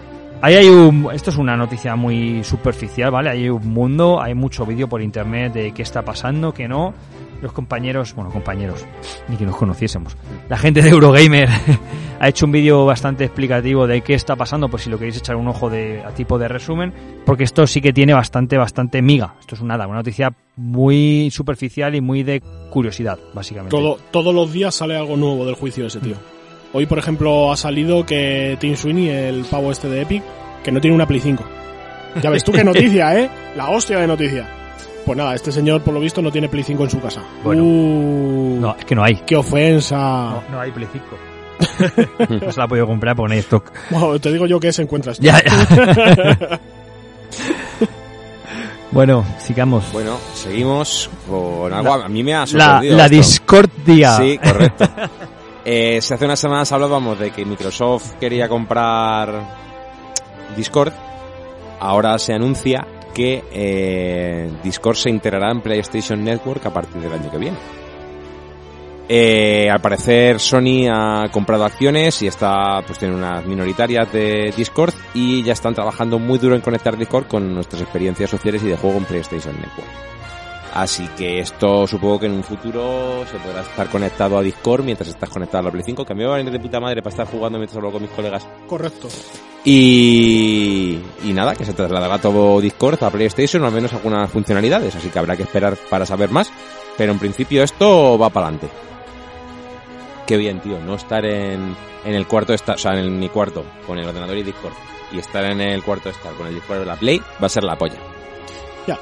Ahí hay un esto es una noticia muy superficial, ¿vale? Hay un mundo, hay mucho vídeo por internet de qué está pasando, qué no. Los compañeros, bueno, compañeros, ni que nos conociésemos. La gente de Eurogamer ha hecho un vídeo bastante explicativo de qué está pasando, pues si lo queréis echar un ojo de, a tipo de resumen, porque esto sí que tiene bastante, bastante miga. Esto es nada, una noticia muy superficial y muy de curiosidad, básicamente. Todo, todos los días sale algo nuevo del juicio de ese tío. Hoy, por ejemplo, ha salido que Tim Sweeney, el pavo este de Epic, que no tiene una Play 5. Ya ves tú qué noticia, ¿eh? La hostia de noticia. Pues nada, este señor por lo visto no tiene Play 5 en su casa. Bueno. Uh, No, es que no hay. ¡Qué ofensa! No, no hay Play 5. no se la ha podido comprar porque no hay stock. Bueno, te digo yo que se encuentra esto. Ya, ya. bueno, sigamos. Bueno, seguimos con algo. a mí me ha la sorprendido. la esto. discordia. Sí, correcto. Eh, si hace unas semanas hablábamos de que Microsoft quería comprar Discord, ahora se anuncia que eh, Discord se integrará en PlayStation Network a partir del año que viene. Eh, al parecer Sony ha comprado acciones y está, pues tiene unas minoritarias de Discord y ya están trabajando muy duro en conectar Discord con nuestras experiencias sociales y de juego en PlayStation Network. Así que esto supongo que en un futuro se podrá estar conectado a Discord mientras estás conectado a la Play 5, que a mí me va a venir de puta madre para estar jugando mientras hablo con mis colegas. Correcto. Y, y nada, que se trasladará todo Discord a PlayStation, o al menos algunas funcionalidades, así que habrá que esperar para saber más. Pero en principio esto va para adelante. Qué bien, tío, no estar en, en el cuarto, de estar, o sea, en mi cuarto, con el ordenador y Discord, y estar en el cuarto de estar con el Discord de la Play, va a ser la polla. Ya.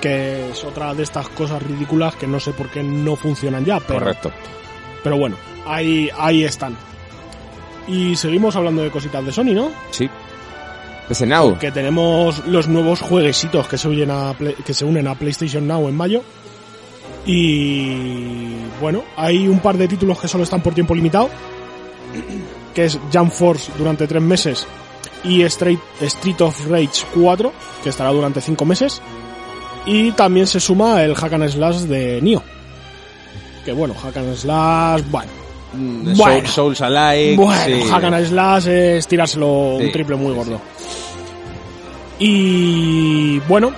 Que es otra de estas cosas ridículas que no sé por qué no funcionan ya, pero, Correcto. pero bueno, ahí, ahí están. Y seguimos hablando de cositas de Sony, ¿no? Sí. PS Now. Que tenemos los nuevos jueguecitos que se, unen a Play- que se unen a PlayStation Now en mayo. Y bueno, hay un par de títulos que solo están por tiempo limitado. Que es Jump Force durante tres meses. Y Street of Rage 4, que estará durante cinco meses. Y también se suma el Hack and Slash de Nioh. Que bueno, Hack and Slash, bueno. Mm, Bueno. Soul- Souls Alike. Bueno, sí. Hack and Slash es tirárselo Sí, un triple muy sí, gordo. Y bueno,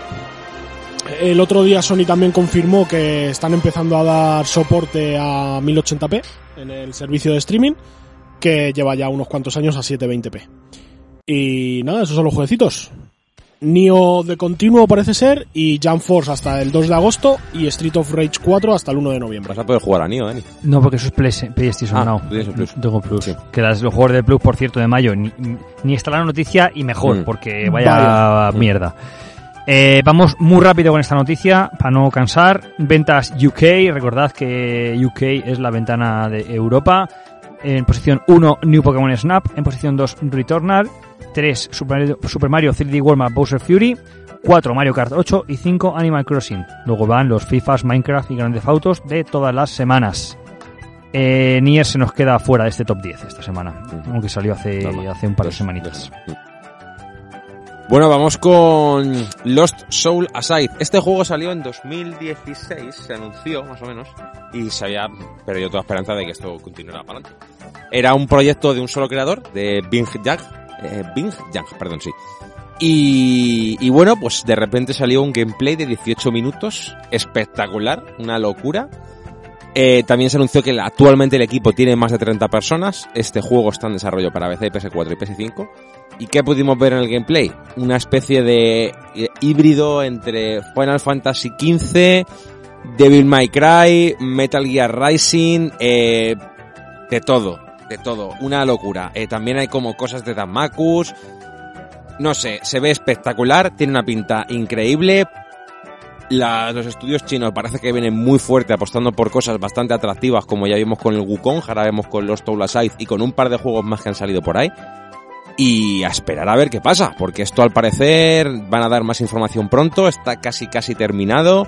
el otro día Sony también confirmó que están empezando a dar soporte a 1080p en el servicio de streaming, que lleva ya unos cuantos años a 720p. Y nada, esos son los jueguecitos. Nio de continuo parece ser, y Jump Force hasta el 2 de agosto, y Street of Rage 4 hasta el 1 de noviembre. Vas a poder jugar a Nioh, Dani. No, porque eso es Play- PlayStation Ah, tienes el Plus. Tengo Plus. Sí. Que las, los juegos de Plus, por cierto, de mayo, ni, ni está la noticia y mejor, Mm. porque vaya Vaya. mierda. Eh, vamos muy rápido con esta noticia, para no cansar. Ventas UK, recordad que UK es la ventana de Europa. En posición 1, New Pokémon Snap. En posición 2, Returnal. 3, Super Mario, Super Mario 3D World Map Bowser Fury. 4, Mario Kart 8. Y 5, Animal Crossing. Luego van los FIFAs, Minecraft y Grandes Autos de todas las semanas. Eh, Nier se nos queda fuera de este top 10 esta semana, aunque salió hace, hace un par de semanitas. Bueno, vamos con Lost Soul Aside. Este juego salió en 2016, se anunció más o menos, y se había perdido toda esperanza de que esto continuara para adelante. Era un proyecto de un solo creador, de Bing Yang, eh, Bing Yang, perdón, sí. Y, bueno, pues de repente salió un gameplay de 18 minutos, espectacular, una locura. Eh, también se anunció que actualmente el equipo tiene más de 30 personas. Este juego está en desarrollo para PC, PS4 y PS5. ¿Y qué pudimos ver en el gameplay? Una especie de eh, híbrido entre Final Fantasy XV, Devil May Cry, Metal Gear Rising, eh, de todo, de todo, una locura. Eh, también hay como cosas de Damakus. No sé, se ve espectacular, tiene una pinta increíble. Los estudios chinos parece que vienen muy fuerte apostando por cosas bastante atractivas como ya vimos con el Wukong, ahora vemos con los Toula Side y con un par de juegos más que han salido por ahí. Y a esperar a ver qué pasa, porque esto al parecer van a dar más información pronto, está casi casi terminado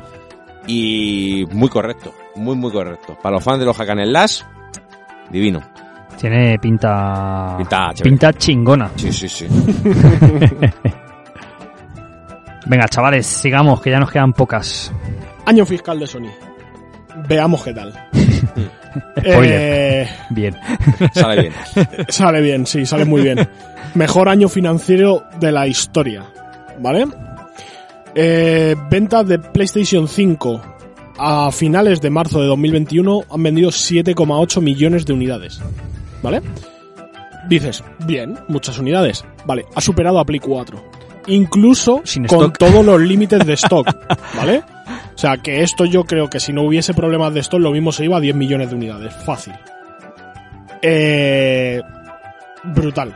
y muy correcto, muy muy correcto. Para los fans de los Hack and Slash, divino. Tiene pinta. Pinta pinta chingona. Sí, sí, sí. Venga, chavales, sigamos, que ya nos quedan pocas. Año fiscal de Sony. Veamos qué tal. Spoiler. Eh, Bien. Sale bien. Sale bien, sí, sale muy bien. Mejor año financiero de la historia. ¿Vale? Eh, ventas de PlayStation 5 a finales de marzo de 2021 han vendido 7,8 millones de unidades. ¿Vale? Dices, bien, muchas unidades. Vale, ha superado a Play 4. Incluso Sin con stock. todos los límites de stock. ¿Vale? O sea, que esto yo creo que si no hubiese problemas de stock, lo mismo se iba a 10 millones de unidades. Fácil. Eh, brutal.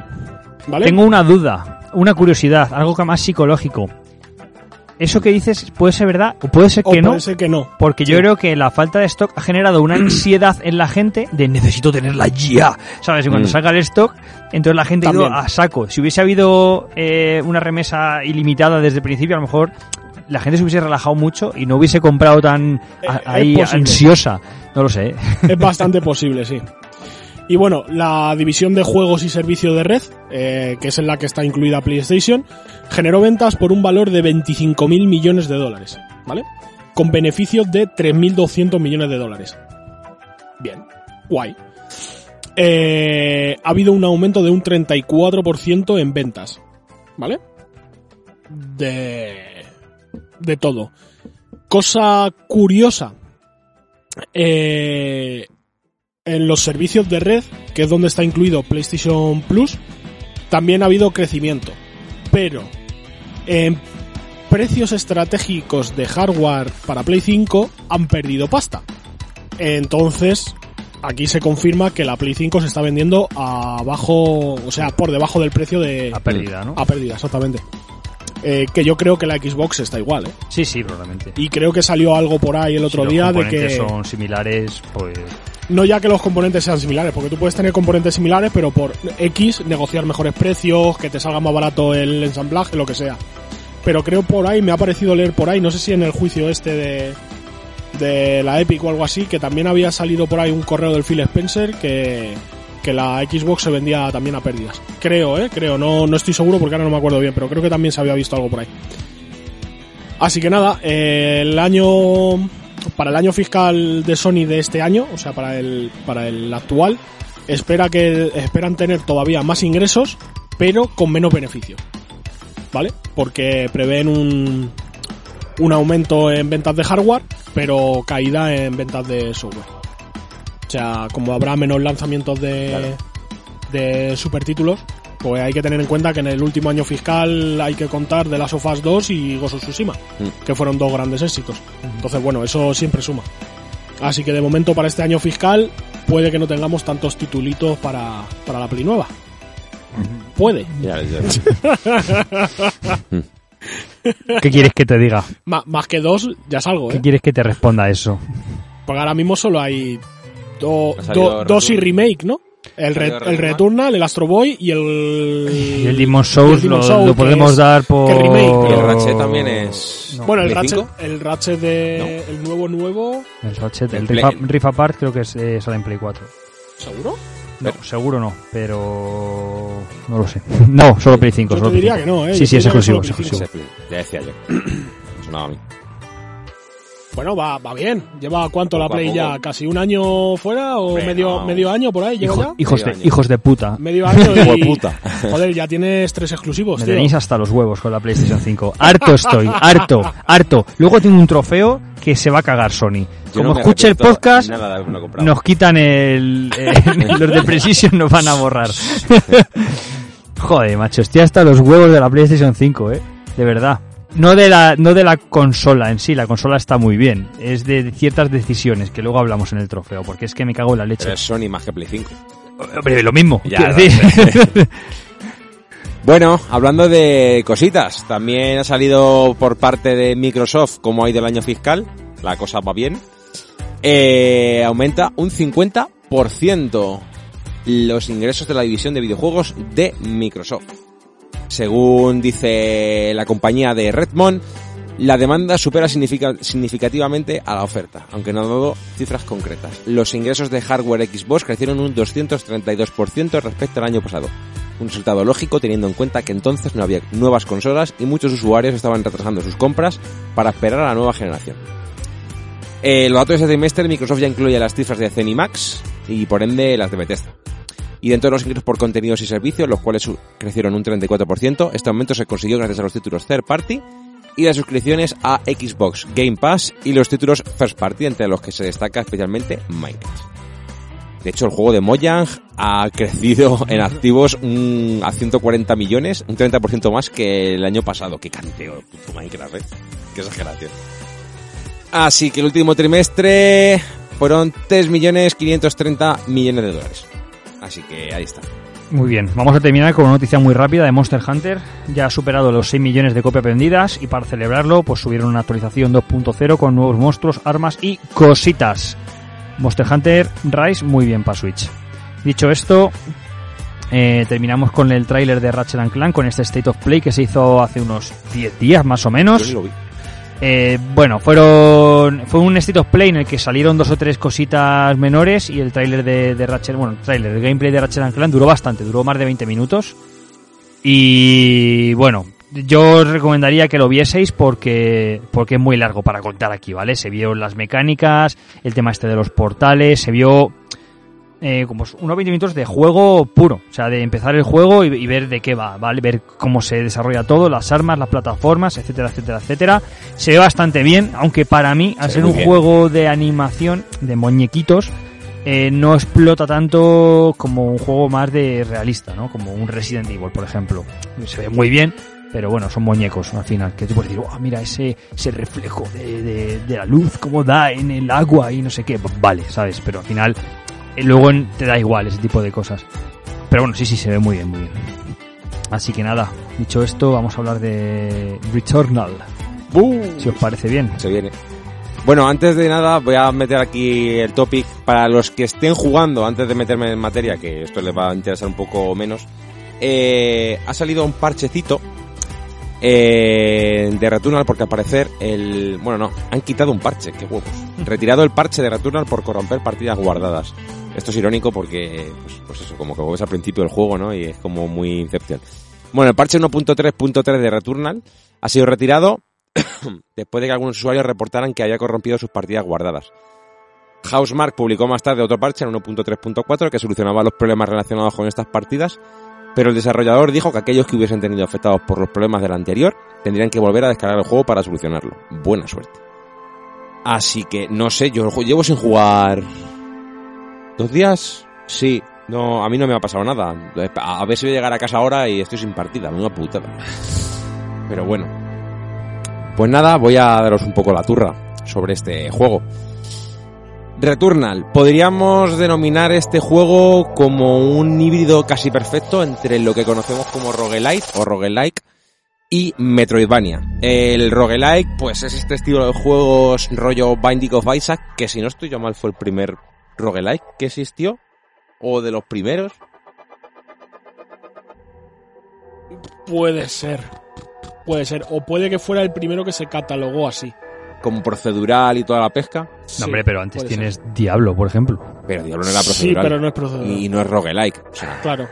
¿Vale? Tengo una duda. una curiosidad, algo que más psicológico. Eso que dices puede ser verdad o puede ser O que no. puede ser que no. Porque yo creo que la falta de stock ha generado una ansiedad en la gente de necesito tenerla ya. ¿Sabes? Y cuando Mm. salga el stock, entonces la gente ha ido a saco. Si hubiese habido eh, una remesa ilimitada desde el principio, a lo mejor la gente se hubiese relajado mucho y no hubiese comprado tan Eh, ahí ansiosa. No lo sé. Es bastante posible, sí. Y bueno, la división de juegos y servicio de red, eh, que es en la que está incluida PlayStation, generó ventas por un valor de 25.000 millones de dólares, ¿vale? Con beneficios de 3.200 millones de dólares. Bien, guay. Eh, ha habido un aumento de un 34% en ventas, ¿vale? De... de todo. Cosa curiosa, eh, en los servicios de red, que es donde está incluido PlayStation Plus, también ha habido crecimiento. Pero en precios estratégicos de hardware para Play 5 han perdido pasta. Entonces, aquí se confirma que la Play 5 se está vendiendo a bajo, o sea, por debajo del precio de... A pérdida, ¿no? A pérdida, exactamente. Eh, que yo creo que la Xbox está igual, ¿eh? Sí, sí, probablemente. Y creo que salió algo por ahí el otro si día los de que... son similares, pues No ya que los componentes sean similares, porque tú puedes tener componentes similares, pero por X negociar mejores precios, que te salga más barato el ensamblaje, lo que sea. Pero creo por ahí, me ha parecido leer por ahí, no sé si en el juicio este de, de la Epic o algo así, que también había salido por ahí un correo del Phil Spencer que, que la Xbox se vendía también a pérdidas. Creo, eh, creo, no, no estoy seguro porque ahora no me acuerdo bien, pero creo que también se había visto algo por ahí. Así que nada, eh, el año para el año fiscal de Sony de este año, o sea, para el para el actual, espera que esperan tener todavía más ingresos, pero con menos beneficios. ¿Vale? Porque prevén un un aumento en ventas de hardware, pero caída en ventas de software. O sea, como habrá menos lanzamientos de Claro. de supertítulos, pues hay que tener en cuenta que en el último año fiscal hay que contar de las of Us 2 y of Tsushima, Mm. que fueron dos grandes éxitos. Entonces, bueno, eso siempre suma. Así que de momento para este año fiscal puede que no tengamos tantos titulitos para, para la Play nueva. Puede. Ya, ya. ¿qué quieres que te diga? Más que dos, ya salgo, ¿Qué ¿eh? quieres que te responda a eso? Porque ahora mismo solo hay do- Ha salido do- dos y remake, ¿no? El, re- el Returnal. El Astro Boy y el... Y el Demon Souls Demon lo, Souls, lo que podemos es- dar por... que remake. Y el Ratchet también es... No. Bueno, el ¿Play Ratchet, 5? el Ratchet de... El nuevo nuevo... El Ratchet, el El Rift Apart creo que es, eh, sale en Play 4. ¿Seguro? No, seguro no, pero... No lo sé. No, solo Play 5. Yo solo te Play diría 5. que no, ¿eh? Sí, sí, es exclusivo, es exclusivo. Ya decía yo. Me sonaba a mí. Bueno, va, va bien. ¿Lleva cuánto la Poco Play ya? ¿Casi un año fuera o medio, no. medio año por ahí? ¿Lleva Hijo- ya? hijos, de, año. hijos de puta. Medio año y... Hueputa. Joder, ya tienes tres exclusivos, Me tío. tenéis hasta los huevos con la PlayStation 5. Harto estoy, harto, harto. Luego tengo un trofeo que se va a cagar Sony. Yo Como no escuche el podcast, nos quitan el... el- los de Precision nos van a borrar. Joder, macho, estoy hasta los huevos de la PlayStation 5, eh. De verdad. No de la, no de la consola en sí, la consola está muy bien. Es de ciertas decisiones que luego hablamos en el trofeo, porque es que me cago en la leche. Pero es Sony más que Play 5. Hombre, lo mismo. Ya, decir. Bueno, hablando de cositas, también ha salido por parte de Microsoft cómo ha ido el año fiscal. La cosa va bien. Eh, aumenta un 50% los ingresos de la división de videojuegos de Microsoft. Según dice la compañía de Redmond, la demanda supera significa- significativamente a la oferta, aunque no ha dado cifras concretas. Los ingresos de hardware Xbox crecieron un 232% respecto al año pasado. Un resultado lógico teniendo en cuenta que entonces no había nuevas consolas y muchos usuarios estaban retrasando sus compras para esperar a la nueva generación. Eh, los datos de este trimestre Microsoft ya incluye las cifras de Zenimax y por ende las de Bethesda. Y dentro de los ingresos por contenidos y servicios, los cuales crecieron un 34%, este aumento se consiguió gracias a los títulos third party y las suscripciones a Xbox Game Pass y los títulos first party, entre los que se destaca especialmente Minecraft. De hecho, el juego de Mojang ha crecido en activos a 140 millones, un 30% más que el año pasado. ¡Qué canteo, puto Minecraft, eh! ¡Qué exageración! Así que el último trimestre fueron 3.530 millones de dólares. Así que ahí está. Muy bien, vamos a terminar con una noticia muy rápida de Monster Hunter. Ya ha superado los 6 millones de copias vendidas y para celebrarlo pues subieron una actualización 2.0 con nuevos monstruos, armas y cositas. Monster Hunter Rise muy bien para Switch. Dicho esto, eh, terminamos con el tráiler de Ratchet Clank con este State of Play que se hizo hace unos 10 días más o Yo menos. ni lo vi. Eh, bueno, fueron fue un State of Play en el que salieron dos o tres cositas menores y el tráiler de, Ratchet, bueno, el tráiler, el gameplay de Ratchet Clank duró bastante, duró más de 20 minutos. Y bueno, yo os recomendaría que lo vieseis porque porque es muy largo para contar aquí, ¿vale? Se vio las mecánicas, el tema este de los portales, se vio eh, como unos 20 minutos de juego puro, o sea, de empezar el juego y, y ver de qué va, ¿vale? Ver cómo se desarrolla todo, las armas, las plataformas, etcétera, etcétera, etcétera. Se ve bastante bien, aunque para mí, al ser un bien. juego de animación, de muñequitos, eh, no explota tanto como un juego más de realista, ¿no? Como un Resident Evil, por ejemplo. Se ve muy bien, pero bueno, son muñecos al final. Que tú puedes decir, "Oh, mira ese, ese reflejo de, de- de la luz, cómo da en el agua y no sé qué. Vale, ¿sabes? Pero al final, luego en- te da igual ese tipo de cosas. Pero bueno, sí, sí, se ve muy bien, muy bien. Así que nada, dicho esto, vamos a hablar de Returnal. Si os parece bien. Se viene. Bueno, antes de nada voy a meter aquí el topic para los que estén jugando, antes de meterme en materia, que esto les va a interesar un poco menos. Eh, ha salido un parchecito eh, de Returnal porque al parecer el... Bueno, no, han quitado un parche, qué huevos. Retirado el parche de Returnal por corromper partidas guardadas. Esto es irónico porque, pues, pues eso, como que ves al principio del juego, ¿no? Y es como muy Inception. Bueno, el parche 1.3.3 de Returnal ha sido retirado después de que algunos usuarios reportaran que había corrompido sus partidas guardadas. Housemark publicó más tarde otro parche en 1.3.4 que solucionaba los problemas relacionados con estas partidas, pero el desarrollador dijo que aquellos que hubiesen tenido afectados por los problemas del anterior tendrían que volver a descargar el juego para solucionarlo. Buena suerte. Así que no sé, yo llevo sin jugar dos días. Sí, no, a mí no me ha pasado nada. A ver si voy a llegar a casa ahora y estoy sin partida, una putada. Pero bueno, pues nada, voy a daros un poco la turra sobre este juego. Returnal, podríamos denominar este juego como un híbrido casi perfecto entre lo que conocemos como roguelite o roguelike y Metroidvania. El roguelike, pues es este estilo de juegos rollo Binding of Isaac, que si no estoy yo mal fue el primer roguelike que existió, o de los primeros. Puede ser. Puede ser. O puede que fuera el primero que se catalogó así. como procedural y toda la pesca. No, hombre, pero antes tienes Diablo, por ejemplo. Pero Diablo no era ser. Sí, procedural. pero no es procedural. Y no es roguelike. O sea, Claro.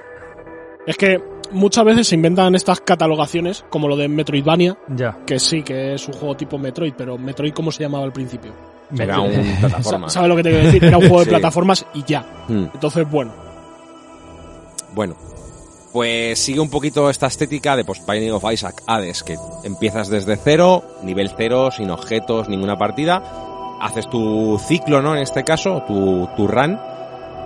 Es que muchas veces se inventan estas catalogaciones, como lo de Metroidvania, Ya. que sí, que es un juego tipo Metroid, pero Metroid cómo se llamaba al principio. Era un plataforma. Sa- ¿Sabes lo que te quiero decir? Era un juego de Sí. plataformas y ya. Hmm. Entonces, bueno. Bueno, pues sigue un poquito esta estética de pues, Binding of Isaac Hades, que empiezas desde cero, nivel cero, sin objetos, ninguna partida, haces tu ciclo, ¿no? En este caso, tu, tu run,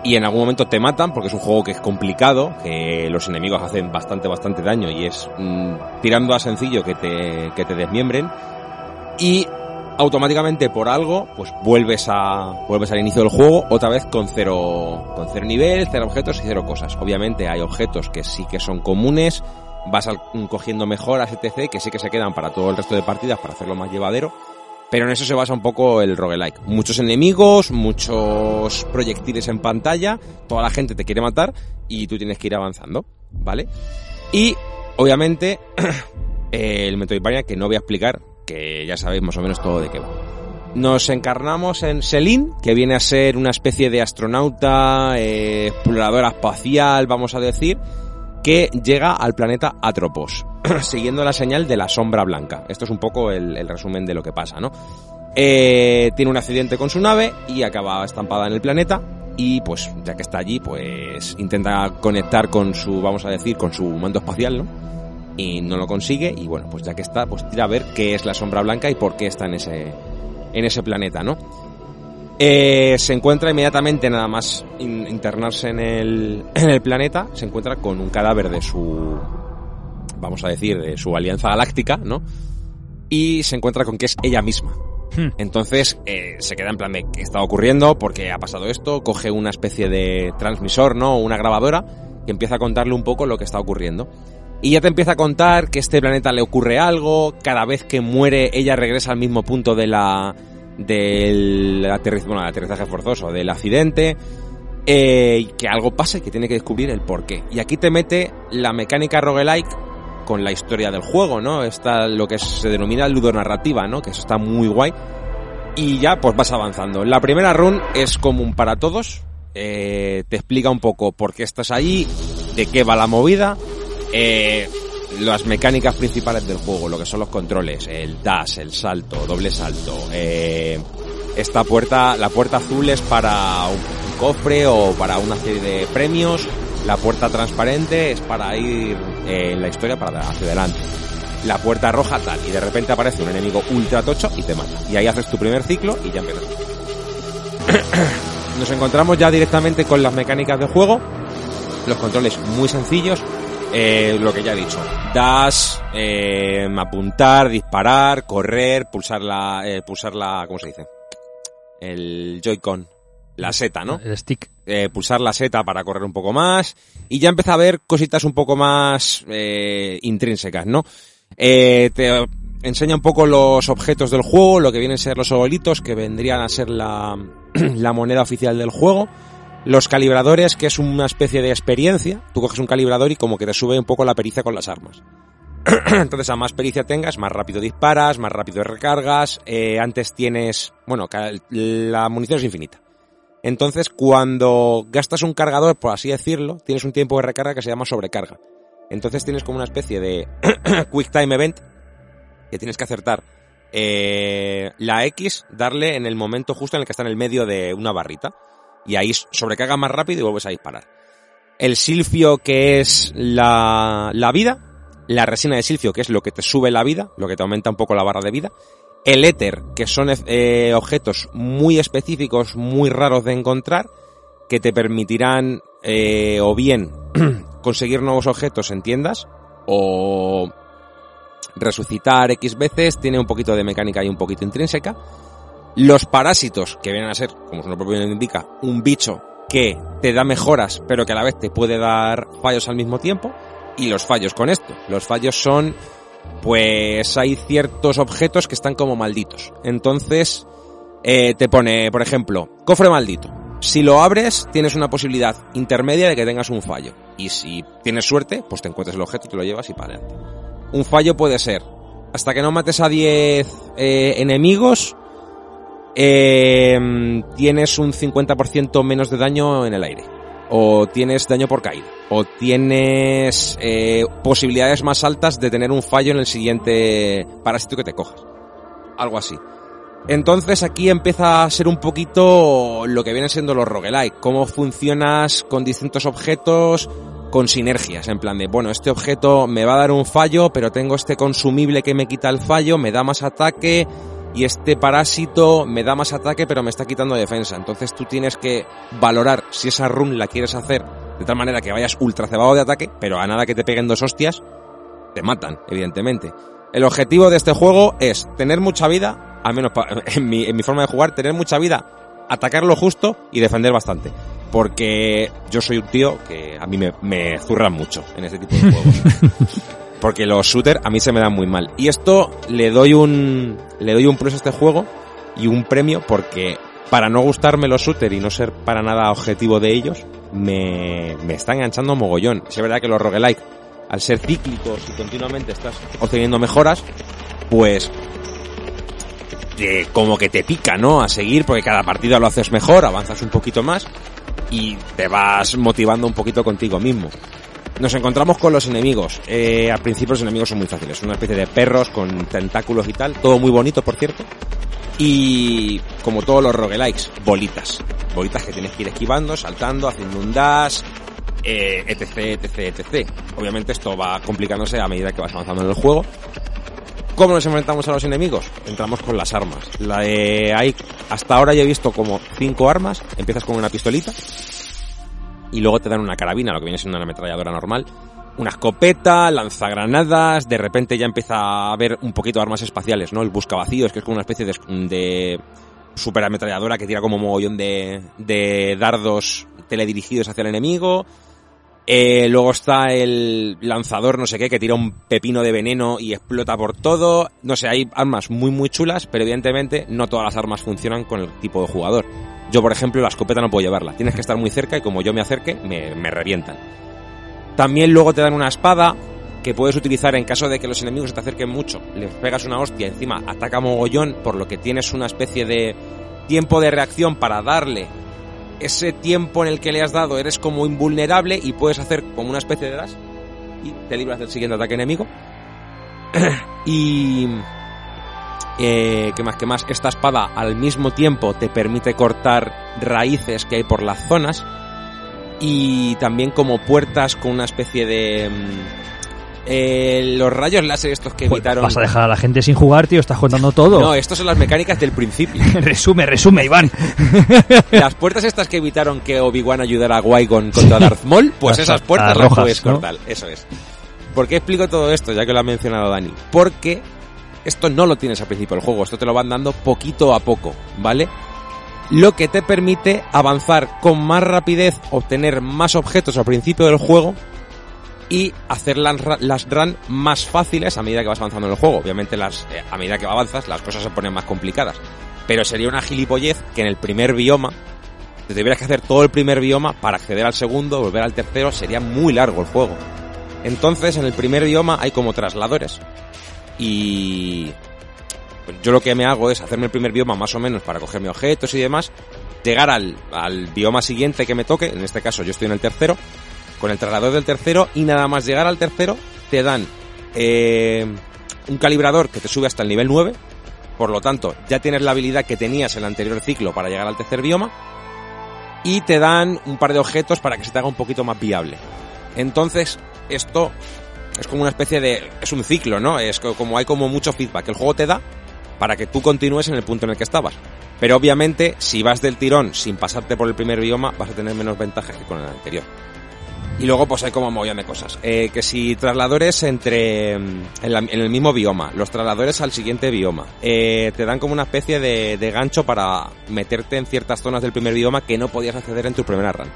y en algún momento te matan, porque es un juego que es complicado, que los enemigos hacen bastante, bastante daño, y es mm, tirando a sencillo que te, que te desmiembren, y automáticamente por algo, pues vuelves a vuelves al inicio del juego otra vez con cero con cero nivel, cero objetos y cero cosas. Obviamente hay objetos que sí que son comunes, vas al- cogiendo mejoras etc que sí que se quedan para todo el resto de partidas para hacerlo más llevadero, pero en eso se basa un poco el roguelike. Muchos enemigos, muchos proyectiles en pantalla, toda la gente te quiere matar y tú tienes que ir avanzando, ¿vale? Y obviamente el Metroidvania que no voy a explicar, que ya sabéis más o menos todo de qué va. Nos encarnamos en Selin, que viene a ser una especie de astronauta, eh, exploradora espacial, vamos a decir, que llega al planeta Atropos, siguiendo la señal de la sombra blanca. Esto es un poco el, el resumen de lo que pasa, ¿no? Eh, tiene un accidente con su nave y acaba estampada en el planeta y pues ya que está allí pues intenta conectar con su, vamos a decir, con su mando espacial, ¿no? Y no lo consigue y bueno, pues ya que está, pues tira a ver qué es la sombra blanca y por qué está en ese, en ese planeta, ¿no? Eh, se encuentra inmediatamente nada más in- internarse en el, en el planeta, se encuentra con un cadáver de su, vamos a decir, de su alianza galáctica, ¿no? Y se encuentra con que es ella misma. Hmm. Entonces eh, se queda en plan de qué está ocurriendo, por qué ha pasado esto, coge una especie de transmisor, ¿no? Una grabadora que empieza a contarle un poco lo que está ocurriendo. Y ya te empieza a contar que a este planeta le ocurre algo, cada vez que muere ella regresa al mismo punto de la del aterrizaje, bueno, aterrizaje forzoso, del accidente, eh, y que algo pasa y que tiene que descubrir el porqué. Y aquí te mete la mecánica roguelike con la historia del juego, ¿no? Está lo que se denomina ludonarrativa, ¿no? Que eso está muy guay. Y ya pues vas avanzando. La primera run es común para todos. Eh, te explica un poco por qué estás ahí, de qué va la movida, eh, las mecánicas principales del juego, lo que son los controles, el dash, el salto, doble salto. Eh, esta puerta, la puerta azul es para un, cofre o para una serie de premios. La puerta transparente es para ir eh, en la historia para hacia adelante. La puerta roja tal, y de repente aparece un enemigo ultra tocho y te mata. Y ahí haces tu primer ciclo y ya empiezas. Nos encontramos ya directamente con las mecánicas del juego. Los controles muy sencillos, eh, lo que ya he dicho. Dash, eh, apuntar, disparar, correr, pulsar la, eh, pulsar la, ¿cómo se dice? El Joy-Con. La seta, ¿no? El stick. Eh, pulsar la seta para correr un poco más. Y ya empieza a ver cositas un poco más eh, intrínsecas, ¿no? Eh, te enseña un poco los objetos del juego, lo que vienen a ser los ovalitos, que vendrían a ser la, la moneda oficial del juego. Los calibradores, que es una especie de experiencia. Tú coges un calibrador y como que te sube un poco la pericia con las armas. Entonces, a más pericia tengas, más rápido disparas, más rápido recargas. Eh, antes tienes, bueno, la munición es infinita. Entonces, cuando gastas un cargador, por así decirlo, tienes un tiempo de recarga que se llama sobrecarga. Entonces tienes como una especie de quick time event que tienes que acertar eh, la X, darle en el momento justo en el que está en el medio de una barrita. Y ahí sobrecarga más rápido y vuelves a disparar. El silfio, que es la, la vida. La resina de silfio, que es lo que te sube la vida, lo que te aumenta un poco la barra de vida. El éter, que son eh, objetos muy específicos, muy raros de encontrar, que te permitirán eh, o bien conseguir nuevos objetos en tiendas o resucitar X veces, tiene un poquito de mecánica y un poquito intrínseca. Los parásitos, que vienen a ser, como su nombre indica, un bicho que te da mejoras, pero que a la vez te puede dar fallos al mismo tiempo. Y los fallos con esto. Los fallos son, pues hay ciertos objetos que están como malditos. Entonces, eh, te pone, por ejemplo, cofre maldito. Si lo abres, tienes una posibilidad intermedia de que tengas un fallo. Y si tienes suerte, pues te encuentras el objeto, te lo llevas y para adelante. Un fallo puede ser, hasta que no mates a 10 eh, enemigos, eh, tienes un 50% menos de daño en el aire. O tienes daño por caída. O tienes eh, posibilidades más altas de tener un fallo en el siguiente parásito que te cojas. Algo así. Entonces aquí empieza a ser un poquito lo que vienen siendo los roguelike. Cómo funcionas con distintos objetos, con sinergias. En plan de, bueno, este objeto me va a dar un fallo, pero tengo este consumible que me quita el fallo, me da más ataque. Y este parásito me da más ataque, pero me está quitando defensa. Entonces tú tienes que valorar si esa run la quieres hacer de tal manera que vayas ultra cebado de ataque, pero a nada que te peguen dos hostias, te matan, evidentemente. El objetivo de este juego es tener mucha vida, al menos en mi, en mi forma de jugar, tener mucha vida, atacar lo justo y defender bastante. Porque yo soy un tío que a mí me, me zurran mucho en este tipo de juegos. Porque los shooters a mí se me dan muy mal. Y esto le doy un, le doy un plus a este juego y un premio porque para no gustarme los shooters y no ser para nada objetivo de ellos, me, me está enganchando mogollón. Es verdad que los roguelike, al ser cíclicos y continuamente estás obteniendo mejoras, pues como que te pica, ¿no? A seguir porque cada partida lo haces mejor, avanzas un poquito más y te vas motivando un poquito contigo mismo. Nos encontramos con los enemigos. Eh, al principio los enemigos son muy fáciles. Una especie de perros con tentáculos y tal. Todo muy bonito, por cierto. Y como todos los roguelikes, bolitas. Bolitas que tienes que ir esquivando, saltando, haciendo un dash, eh, etc, etc, etc. Obviamente esto va complicándose a medida que vas avanzando en el juego. ¿Cómo nos enfrentamos a los enemigos? Entramos con las armas. La de- hay, hasta ahora yo he visto como cinco armas. Empiezas con una pistolita. Y luego te dan una carabina, lo que viene siendo una ametralladora normal. Una escopeta, lanzagranadas, de repente ya empieza a haber un poquito de armas espaciales, ¿no? El buscavacíos, que es como una especie de, de super ametralladora que tira como mogollón de, de dardos teledirigidos hacia el enemigo. Eh, luego está el lanzador no sé qué que tira un pepino de veneno y explota por todo. No sé, hay armas muy muy chulas, pero evidentemente no todas las armas funcionan con el tipo de jugador. Yo, por ejemplo, la escopeta no puedo llevarla. Tienes que estar muy cerca y como yo me acerque, me, me revientan. También luego te dan una espada que puedes utilizar en caso de que los enemigos se te acerquen mucho. Les pegas una hostia, encima ataca mogollón, por lo que tienes una especie de tiempo de reacción para darle ese tiempo en el que le has dado eres como invulnerable y puedes hacer como una especie de dash y te libras del siguiente ataque enemigo. y... Eh, ¿Qué más? ¿Qué más? Esta espada al mismo tiempo te permite cortar raíces que hay por las zonas y también como puertas con una especie de... mm, eh, los rayos láser estos que evitaron... Vas a dejar a la gente sin jugar, tío, estás contando todo. No, estas son las mecánicas del principio. resume, resume, Iván. Las puertas estas que evitaron que Obi-Wan ayudara a Qui-Gon contra Darth Maul, pues Las- esas puertas las rojas, puedes ¿no? cortar. Eso es. ¿Por qué explico todo esto? Ya que lo ha mencionado Dani. Porque esto no lo tienes al principio del juego, esto te lo van dando poquito a poco, ¿vale? Lo que te permite avanzar con más rapidez, obtener más objetos al principio del juego y hacer las, las run más fáciles a medida que vas avanzando en el juego. Obviamente, las, eh, a medida que avanzas, las cosas se ponen más complicadas. Pero sería una gilipollez que en el primer bioma te tuvieras que hacer todo el primer bioma para acceder al segundo, volver al tercero, sería muy largo el juego. Entonces, en el primer bioma hay como trasladores. Y yo lo que me hago es hacerme el primer bioma más o menos para cogerme objetos y demás, llegar al, al bioma siguiente que me toque, en este caso yo estoy en el tercero, con el traslador del tercero y nada más llegar al tercero te dan eh, un calibrador que te sube hasta el nivel 9, por lo tanto ya tienes la habilidad que tenías en el anterior ciclo para llegar al tercer bioma y te dan un par de objetos para que se te haga un poquito más viable. Entonces esto es como una especie de... es un ciclo, ¿no? Es co- como hay como mucho feedback que el juego te da para que tú continúes en el punto en el que estabas. Pero obviamente, si vas del tirón sin pasarte por el primer bioma, vas a tener menos ventajas que con el anterior. Y luego pues hay como mogollón de cosas. Eh, que si trasladores entre... mm, en el mismo bioma, los trasladores al siguiente bioma, eh, te dan como una especie de, de gancho para meterte en ciertas zonas del primer bioma que no podías acceder en tu primera run.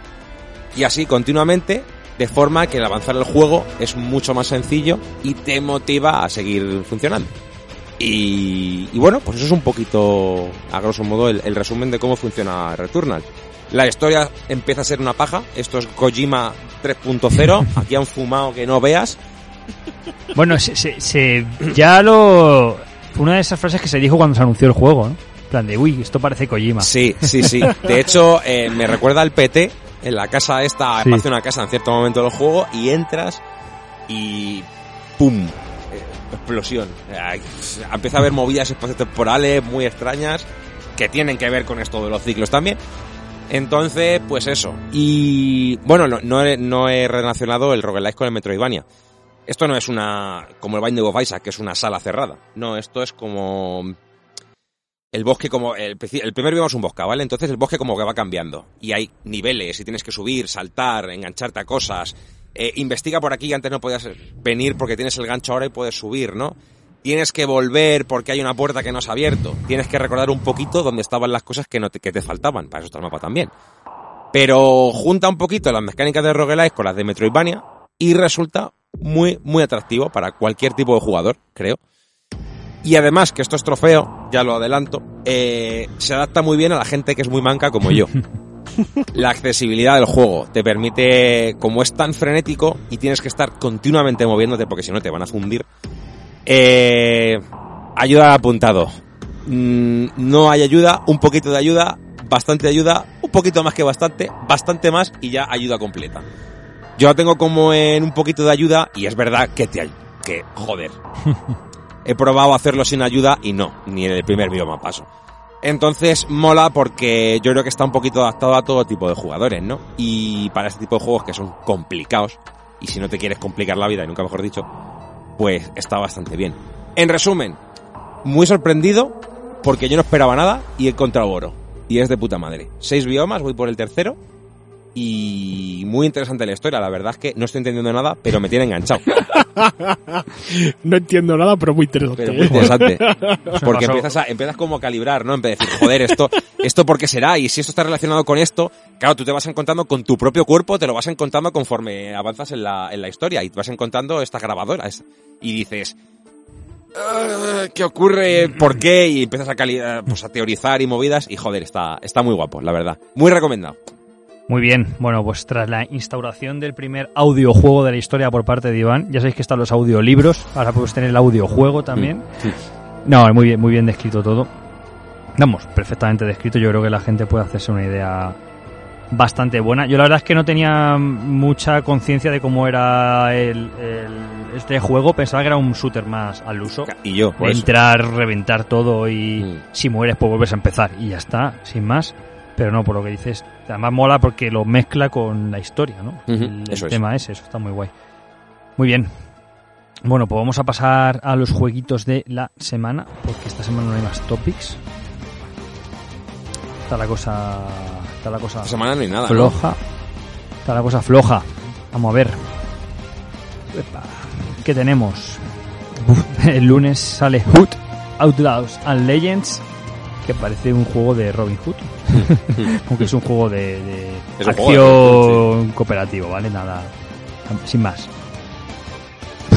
Y así continuamente, de forma que el avanzar el juego es mucho más sencillo y te motiva a seguir funcionando. Y, y bueno, pues eso es un poquito, a grosso modo, el, el resumen de cómo funciona Returnal. La historia empieza a ser una paja. Esto es Kojima 3.0. Aquí han fumado que no veas. Bueno, se, se- se- ya lo... Fue una de esas frases que se dijo cuando se anunció el juego, ¿no? En plan de, uy, esto parece Kojima. Sí, sí, sí. De hecho, eh, me recuerda al PT. En la casa esta, Sí. una casa en cierto momento del juego y entras y ¡pum! Explosión. Empieza a haber movidas espaciotemporales muy extrañas que tienen que ver con esto de los ciclos también. Entonces, pues eso. Y bueno, no, no he, no he relacionado el roguelike con el Metroidvania. Esto no es una como el Binding of Isaac, que es una sala cerrada. No, esto es como el bosque como el, primer bioma es un bosque, ¿vale? Entonces el bosque como que va cambiando y hay niveles y tienes que subir, saltar, engancharte a cosas. Eh, investiga por aquí, antes no podías venir porque tienes el gancho ahora y puedes subir, ¿no? Tienes que volver porque hay una puerta que no se ha abierto. Tienes que recordar un poquito dónde estaban las cosas que, no te, que te faltaban. Para eso está el mapa también. Pero junta un poquito las mecánicas de roguelike con las de Metroidvania y resulta muy, muy atractivo para cualquier tipo de jugador, creo. Y además, que esto es trofeo, ya lo adelanto, eh, se adapta muy bien a la gente que es muy manca como yo. La accesibilidad del juego te permite, como es tan frenético y tienes que estar continuamente moviéndote porque si no te van a fundir, eh, ayuda al apuntado. Mm, no hay ayuda, un poquito de ayuda, bastante ayuda, un poquito más que bastante, bastante más y ya ayuda completa. Yo la tengo como en un poquito de ayuda y es verdad que te ay- que joder. He probado hacerlo sin ayuda y no, ni en el primer bioma paso. Entonces mola porque yo creo que está un poquito adaptado a todo tipo de jugadores, ¿no? Y para este tipo de juegos que son complicados, y si no te quieres complicar la vida, y nunca mejor dicho, pues está bastante bien. En resumen, muy sorprendido porque yo no esperaba nada y he encontrado oro. Y es de puta madre. Seis biomas, voy por el tercero. Y muy interesante la historia, la verdad es que no estoy entendiendo nada, pero me tiene enganchado. no entiendo nada, pero muy interesante. Pero muy interesante. Porque empiezas, a, empiezas como a calibrar, ¿no? En vez de decir, joder, esto, esto por qué será, y si esto está relacionado con esto, claro, tú te vas encontrando con tu propio cuerpo, te lo vas encontrando conforme avanzas en la, en la historia, y te vas encontrando estas grabadoras, y dices, "Ah, ¿qué ocurre? ¿Por qué? Y empiezas a, pues, a teorizar y movidas, y joder, está, está muy guapo, la verdad. Muy recomendado. Muy bien, bueno, pues tras la instauración del primer audiojuego de la historia por parte de Iván, ya sabéis que están los audiolibros, ahora podemos tener el audiojuego también. No, muy bien, muy bien descrito todo. Vamos, perfectamente descrito, yo creo que la gente puede hacerse una idea bastante buena. Yo la verdad es que no tenía mucha conciencia de cómo era el, el- este juego, pensaba que era un shooter más al uso. Y yo, eso. entrar, reventar todo y Mm. si mueres pues vuelves a empezar y ya está, sin más. Pero no, por lo que dices, además mola porque lo mezcla con la historia, ¿no? El el eso es. tema ese, eso está muy guay. Muy bien. Bueno, pues vamos a pasar a los jueguitos de la semana, porque esta semana no hay más topics. Está la cosa... Está la cosa Esta semana no hay nada, ¿no? floja. Está la cosa floja. Vamos a ver. ¿Qué tenemos? El lunes sale Hood, Outlaws and Legends, que parece un juego de Robin Hood. Aunque es un juego de, acción juego cooperativo, ¿vale? Nada, sin más.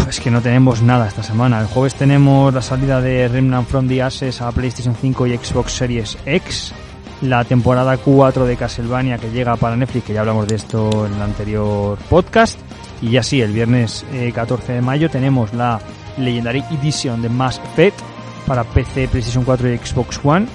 Es que no tenemos nada esta semana. El jueves tenemos la salida de Remnant from the Ashes a PlayStation 5 y Xbox Series X. La temporada 4 de Castlevania que llega para Netflix, que ya hablamos de esto en el anterior podcast. Y ya sí, el viernes eh, 14 de mayo tenemos la Legendary Edition de Mass Effect para PC, PlayStation 4 y Xbox One.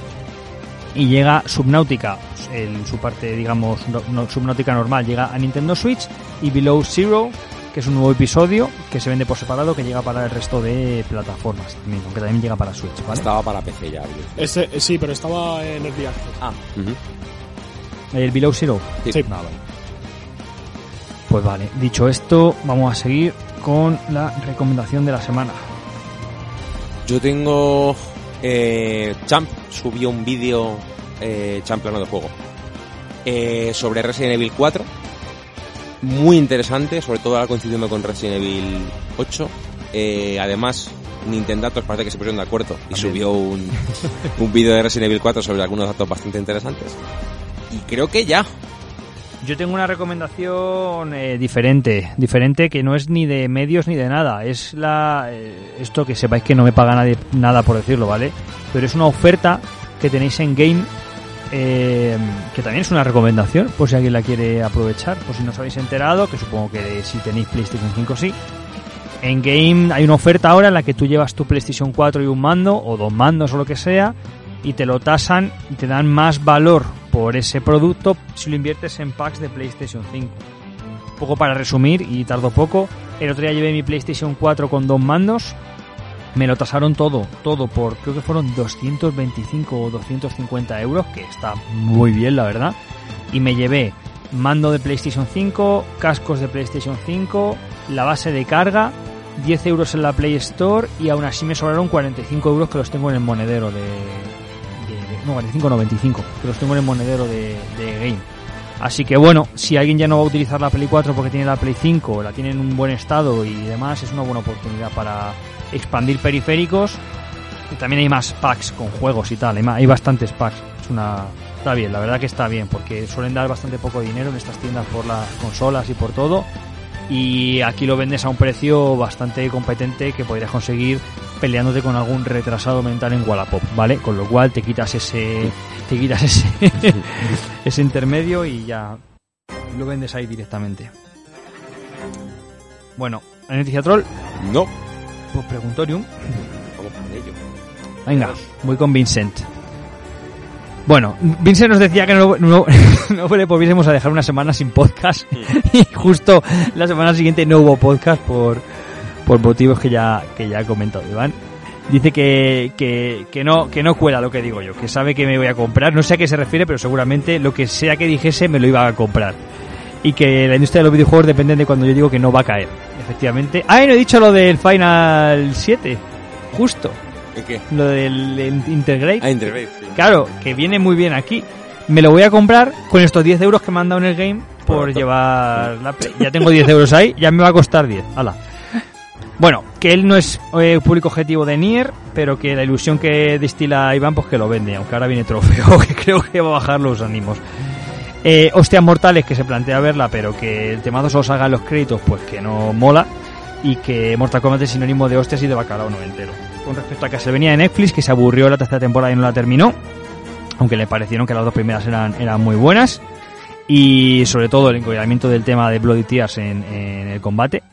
Y llega Subnautica, en su parte, digamos, no- no- Subnautica normal, llega a Nintendo Switch. Y Below Zero, que es un nuevo episodio que se vende por separado, que llega para el resto de plataformas también, aunque también llega para Switch, ¿vale? Estaba para PC ya. Este, eh, sí, pero estaba en el Access. Ah. El Below Zero. Sí. Sí. Ah, vale. Pues vale, dicho esto, vamos a seguir con la recomendación de la semana. Yo tengo. Eh, Champ subió un vídeo. Eh, Champ plano de juego. eh, sobre Resident Evil 4. Muy interesante, sobre todo ahora coincidiendo con Resident Evil 8. Eh, además, Nintendatos parece que se pusieron de acuerdo y También. subió un, un vídeo de Resident Evil 4 sobre algunos datos bastante interesantes. Y creo que ya. Yo tengo una recomendación eh, diferente, diferente que no es ni de medios ni de nada. Es la eh, esto que sepáis que no me paga nadie nada por decirlo, ¿vale? Pero es una oferta que tenéis en Game eh, que también es una recomendación por si alguien la quiere aprovechar, por si no os habéis enterado, que supongo que si tenéis PlayStation 5 sí. En Game hay una oferta ahora en la que tú llevas tu PlayStation 4 y un mando o dos mandos o lo que sea y te lo tasan y te dan más valor por ese producto si lo inviertes en packs de PlayStation 5. Un poco para resumir y tardo poco, el otro día llevé mi PlayStation 4 con dos mandos, me lo tasaron todo, todo por creo que fueron 225 o 250 euros, que está muy bien la verdad, y me llevé mando de PlayStation 5, cascos de PlayStation 5, la base de carga, 10 euros en la Play Store y aún así me sobraron 45 euros que los tengo en el monedero de... no, 45,95, que los tengo en el monedero de, de Game. Así que bueno, si alguien ya no va a utilizar la Play 4 porque tiene la Play 5, la tiene en un buen estado y demás, es una buena oportunidad para expandir periféricos. Y también hay más packs con juegos y tal, hay, ma- hay bastantes packs. Es una está bien, la verdad que está bien, porque suelen dar bastante poco dinero en estas tiendas por las consolas y por todo. Y aquí lo vendes a un precio bastante competente que podrías conseguir peleándote con algún retrasado mental en Wallapop, ¿vale? Con lo cual te quitas ese te quitas ese ese intermedio y ya lo vendes ahí directamente. Bueno, ¿hay noticia troll? No. Pues preguntorium. Vamos con ello. Venga, voy con Vincent. Bueno, Vincent nos decía que no, no, no le volviésemos a dejar una semana sin podcast y justo la semana siguiente no hubo podcast por, por motivos que ya, que ya ha comentado Iván. Dice que, que, que no, que no cuela lo que digo yo, que sabe que me voy a comprar, no sé a qué se refiere, pero seguramente lo que sea que dijese me lo iba a comprar. Y que la industria de los videojuegos depende de cuando yo digo que no va a caer, efectivamente. Ah, y no he dicho lo del Final 7, justo ¿En qué? lo del el Intergrade. Ah, Intergrade. Claro, que viene muy bien aquí. Me lo voy a comprar con estos 10 euros que me han dado en el game por llevar la Play. Ya tengo 10 euros ahí, ya me va a costar 10. Hala. Bueno, que él no es eh, público objetivo de Nier, pero que la ilusión que destila Iván, pues que lo vende, aunque ahora viene trofeo, que creo que va a bajar los ánimos. Eh, Hostias Mortales, que se plantea verla, pero que el temazo solo salga en los créditos, pues que no mola. Y que Mortal Kombat es sinónimo de hostias y de bacalao no entero. Con respecto a que se venía de Netflix, que se aburrió la tercera temporada y no la terminó, aunque le parecieron que las dos primeras eran, eran muy buenas. Y sobre todo el encollamiento del tema de Bloody Tears en, en el combate.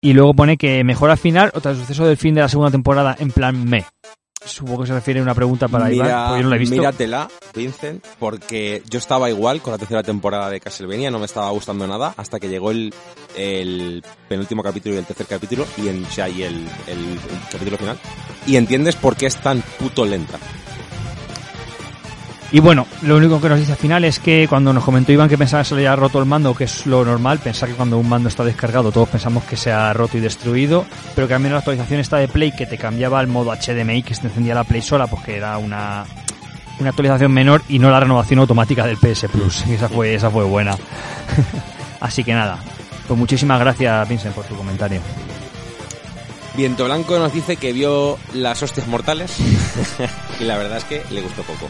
Y luego pone que mejora final o suceso del fin de la segunda temporada en plan me. Supongo que se refiere a una pregunta para Iván, Mira, porque yo no la he visto. míratela, Vincent, porque yo estaba igual con la tercera temporada de Castlevania, no me estaba gustando nada, hasta que llegó el, el penúltimo capítulo y el tercer capítulo, y, en, o sea, y el, el- el capítulo final, y entiendes por qué es tan puto lenta. Y bueno, lo único que nos dice al final es que cuando nos comentó Iván que pensaba que se le había roto el mando, que es lo normal, pensar que cuando un mando está descargado todos pensamos que se ha roto y destruido, pero que al menos la actualización está de Play que te cambiaba al modo HDMI, que se encendía la Play sola, pues que era una, una actualización menor y no la renovación automática del PS Plus. Y esa fue, esa fue buena. Así que nada, pues muchísimas gracias Vincent por tu comentario. Viento Blanco nos dice que vio las hostias mortales, y la verdad es que le gustó poco.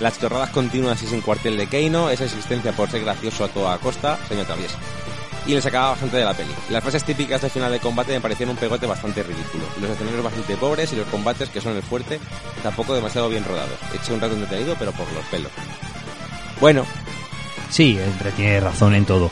Las chorradas continuas y sin cuartel de Keino, esa existencia por ser gracioso a toda costa, se me atraviesa. Y le sacaba bastante de la peli. Las frases típicas del final de combate me parecieron un pegote bastante ridículo. Los escenarios bastante pobres y los combates, que son el fuerte, tampoco demasiado bien rodados. Eché un rato entretenido, pero por los pelos. Bueno, Sí, tiene razón en todo.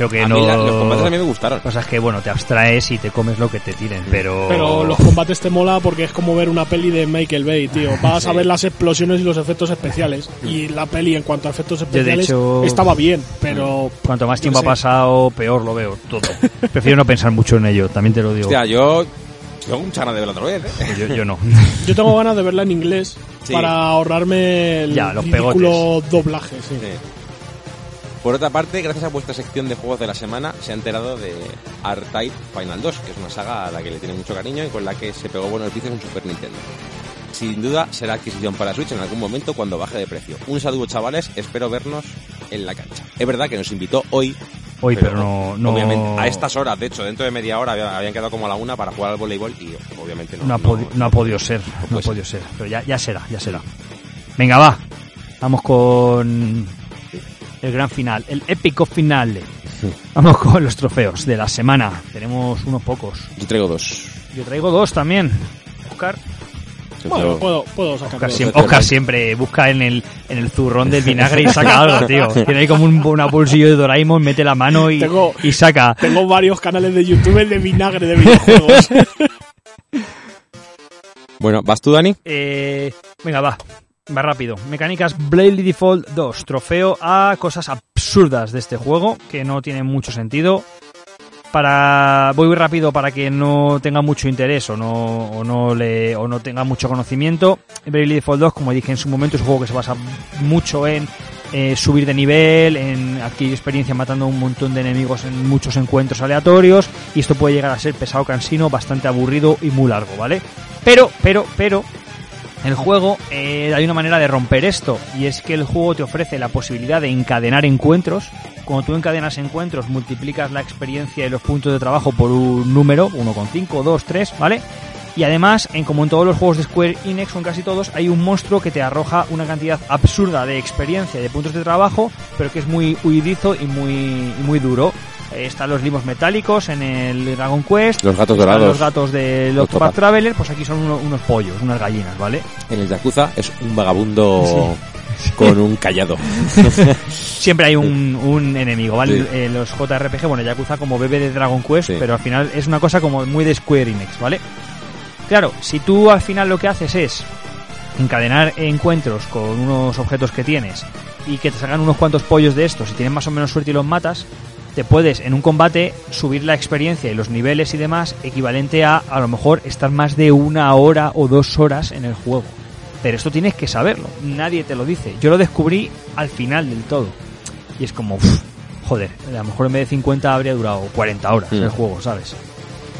Creo que a no... mí la- los combates a mí me gustaron. Cosas que, bueno, te abstraes y te comes lo que te tiren, pero... Pero los combates te mola porque es como ver una peli de Michael Bay, tío. Vas a ver las explosiones y los efectos especiales. Y la peli, en cuanto a efectos de especiales, hecho- estaba bien, pero. Cuanto más tiempo ha pasado, peor lo veo todo. Prefiero no pensar mucho en ello, también te lo digo. Hostia, yo tengo mucha ganas de verla otra vez, ¿eh? Yo, yo no. Yo tengo ganas de verla en inglés Sí. para ahorrarme el Ya, los ridículo doblaje. Sí. Sí. Por otra parte, gracias a vuestra sección de juegos de la semana, se ha enterado de R-Type Final 2, que es una saga a la que le tiene mucho cariño y con la que se pegó buenos vicios en Super Nintendo. Sin duda será adquisición para Switch en algún momento cuando baje de precio. Un saludo chavales, espero vernos en la cancha. Es verdad que nos invitó hoy, Hoy, pero, no, no... obviamente a estas horas, de hecho dentro de media hora había- habían quedado como a la una para jugar al voleibol y obviamente no. No ha, podi- no ha podido ser, no ha podido ser. Pero ya, ya será, ya será. Venga, va. Vamos con el gran final, el épico finale. Vamos con los trofeos de la semana. Tenemos unos pocos. Yo traigo dos. Yo traigo dos también. Oscar, Bueno, puedo, puedo sacar Oscar, siempre, Oscar siempre busca en el, en el zurrón del vinagre y saca algo, tío. Tiene ahí como un, una bolsillo de Doraemon, mete la mano y, Tengo- y saca. Tengo varios canales de YouTube de vinagre de videojuegos. Bueno, ¿vas tú, Dani? Eh, venga, va. Va rápido. Mecánicas Bravely Default 2. Trofeo a cosas absurdas de este juego que no tienen mucho sentido. Para voy muy rápido para que no tenga mucho interés o no o no le o no tenga mucho conocimiento. Bravely Default 2, como dije en su momento, es un juego que se basa mucho en eh, subir de nivel, en adquirir experiencia matando un montón de enemigos en muchos encuentros aleatorios y esto puede llegar a ser pesado, cansino, bastante aburrido y muy largo, ¿vale? Pero, pero, pero, el juego eh, hay una manera de romper esto y es que el juego te ofrece la posibilidad de encadenar encuentros. Cuando tú encadenas encuentros multiplicas la experiencia y los puntos de trabajo por un número, 1,5, 2, 3, ¿vale? Y además, en como en todos los juegos de Square Enix, o en casi todos, hay un monstruo que te arroja una cantidad absurda de experiencia y de puntos de trabajo, pero que es muy huidizo y muy, muy duro. Eh, están los limos metálicos en el Dragon Quest. Los gatos dorados. Los gatos del Octopath. Traveler, pues aquí son uno- unos pollos, unas gallinas, ¿vale? En el Yakuza es un vagabundo con un callado. Siempre hay un, un enemigo, ¿vale? Sí. Eh, los JRPG, bueno, Yakuza como bebé de Dragon Quest, Sí. pero al final es una cosa como muy de Square Enix, ¿vale? Claro, si tú al final lo que haces es encadenar encuentros con unos objetos que tienes y que te salgan unos cuantos pollos de estos y tienes más o menos suerte y los matas, te puedes en un combate subir la experiencia y los niveles y demás equivalente a a lo mejor estar más de una hora o dos horas en el juego. Pero esto tienes que saberlo, nadie te lo dice. Yo lo descubrí al final del todo. Y es como, uf, joder, a lo mejor en vez de 50 habría durado 40 horas Mm. el juego, ¿sabes?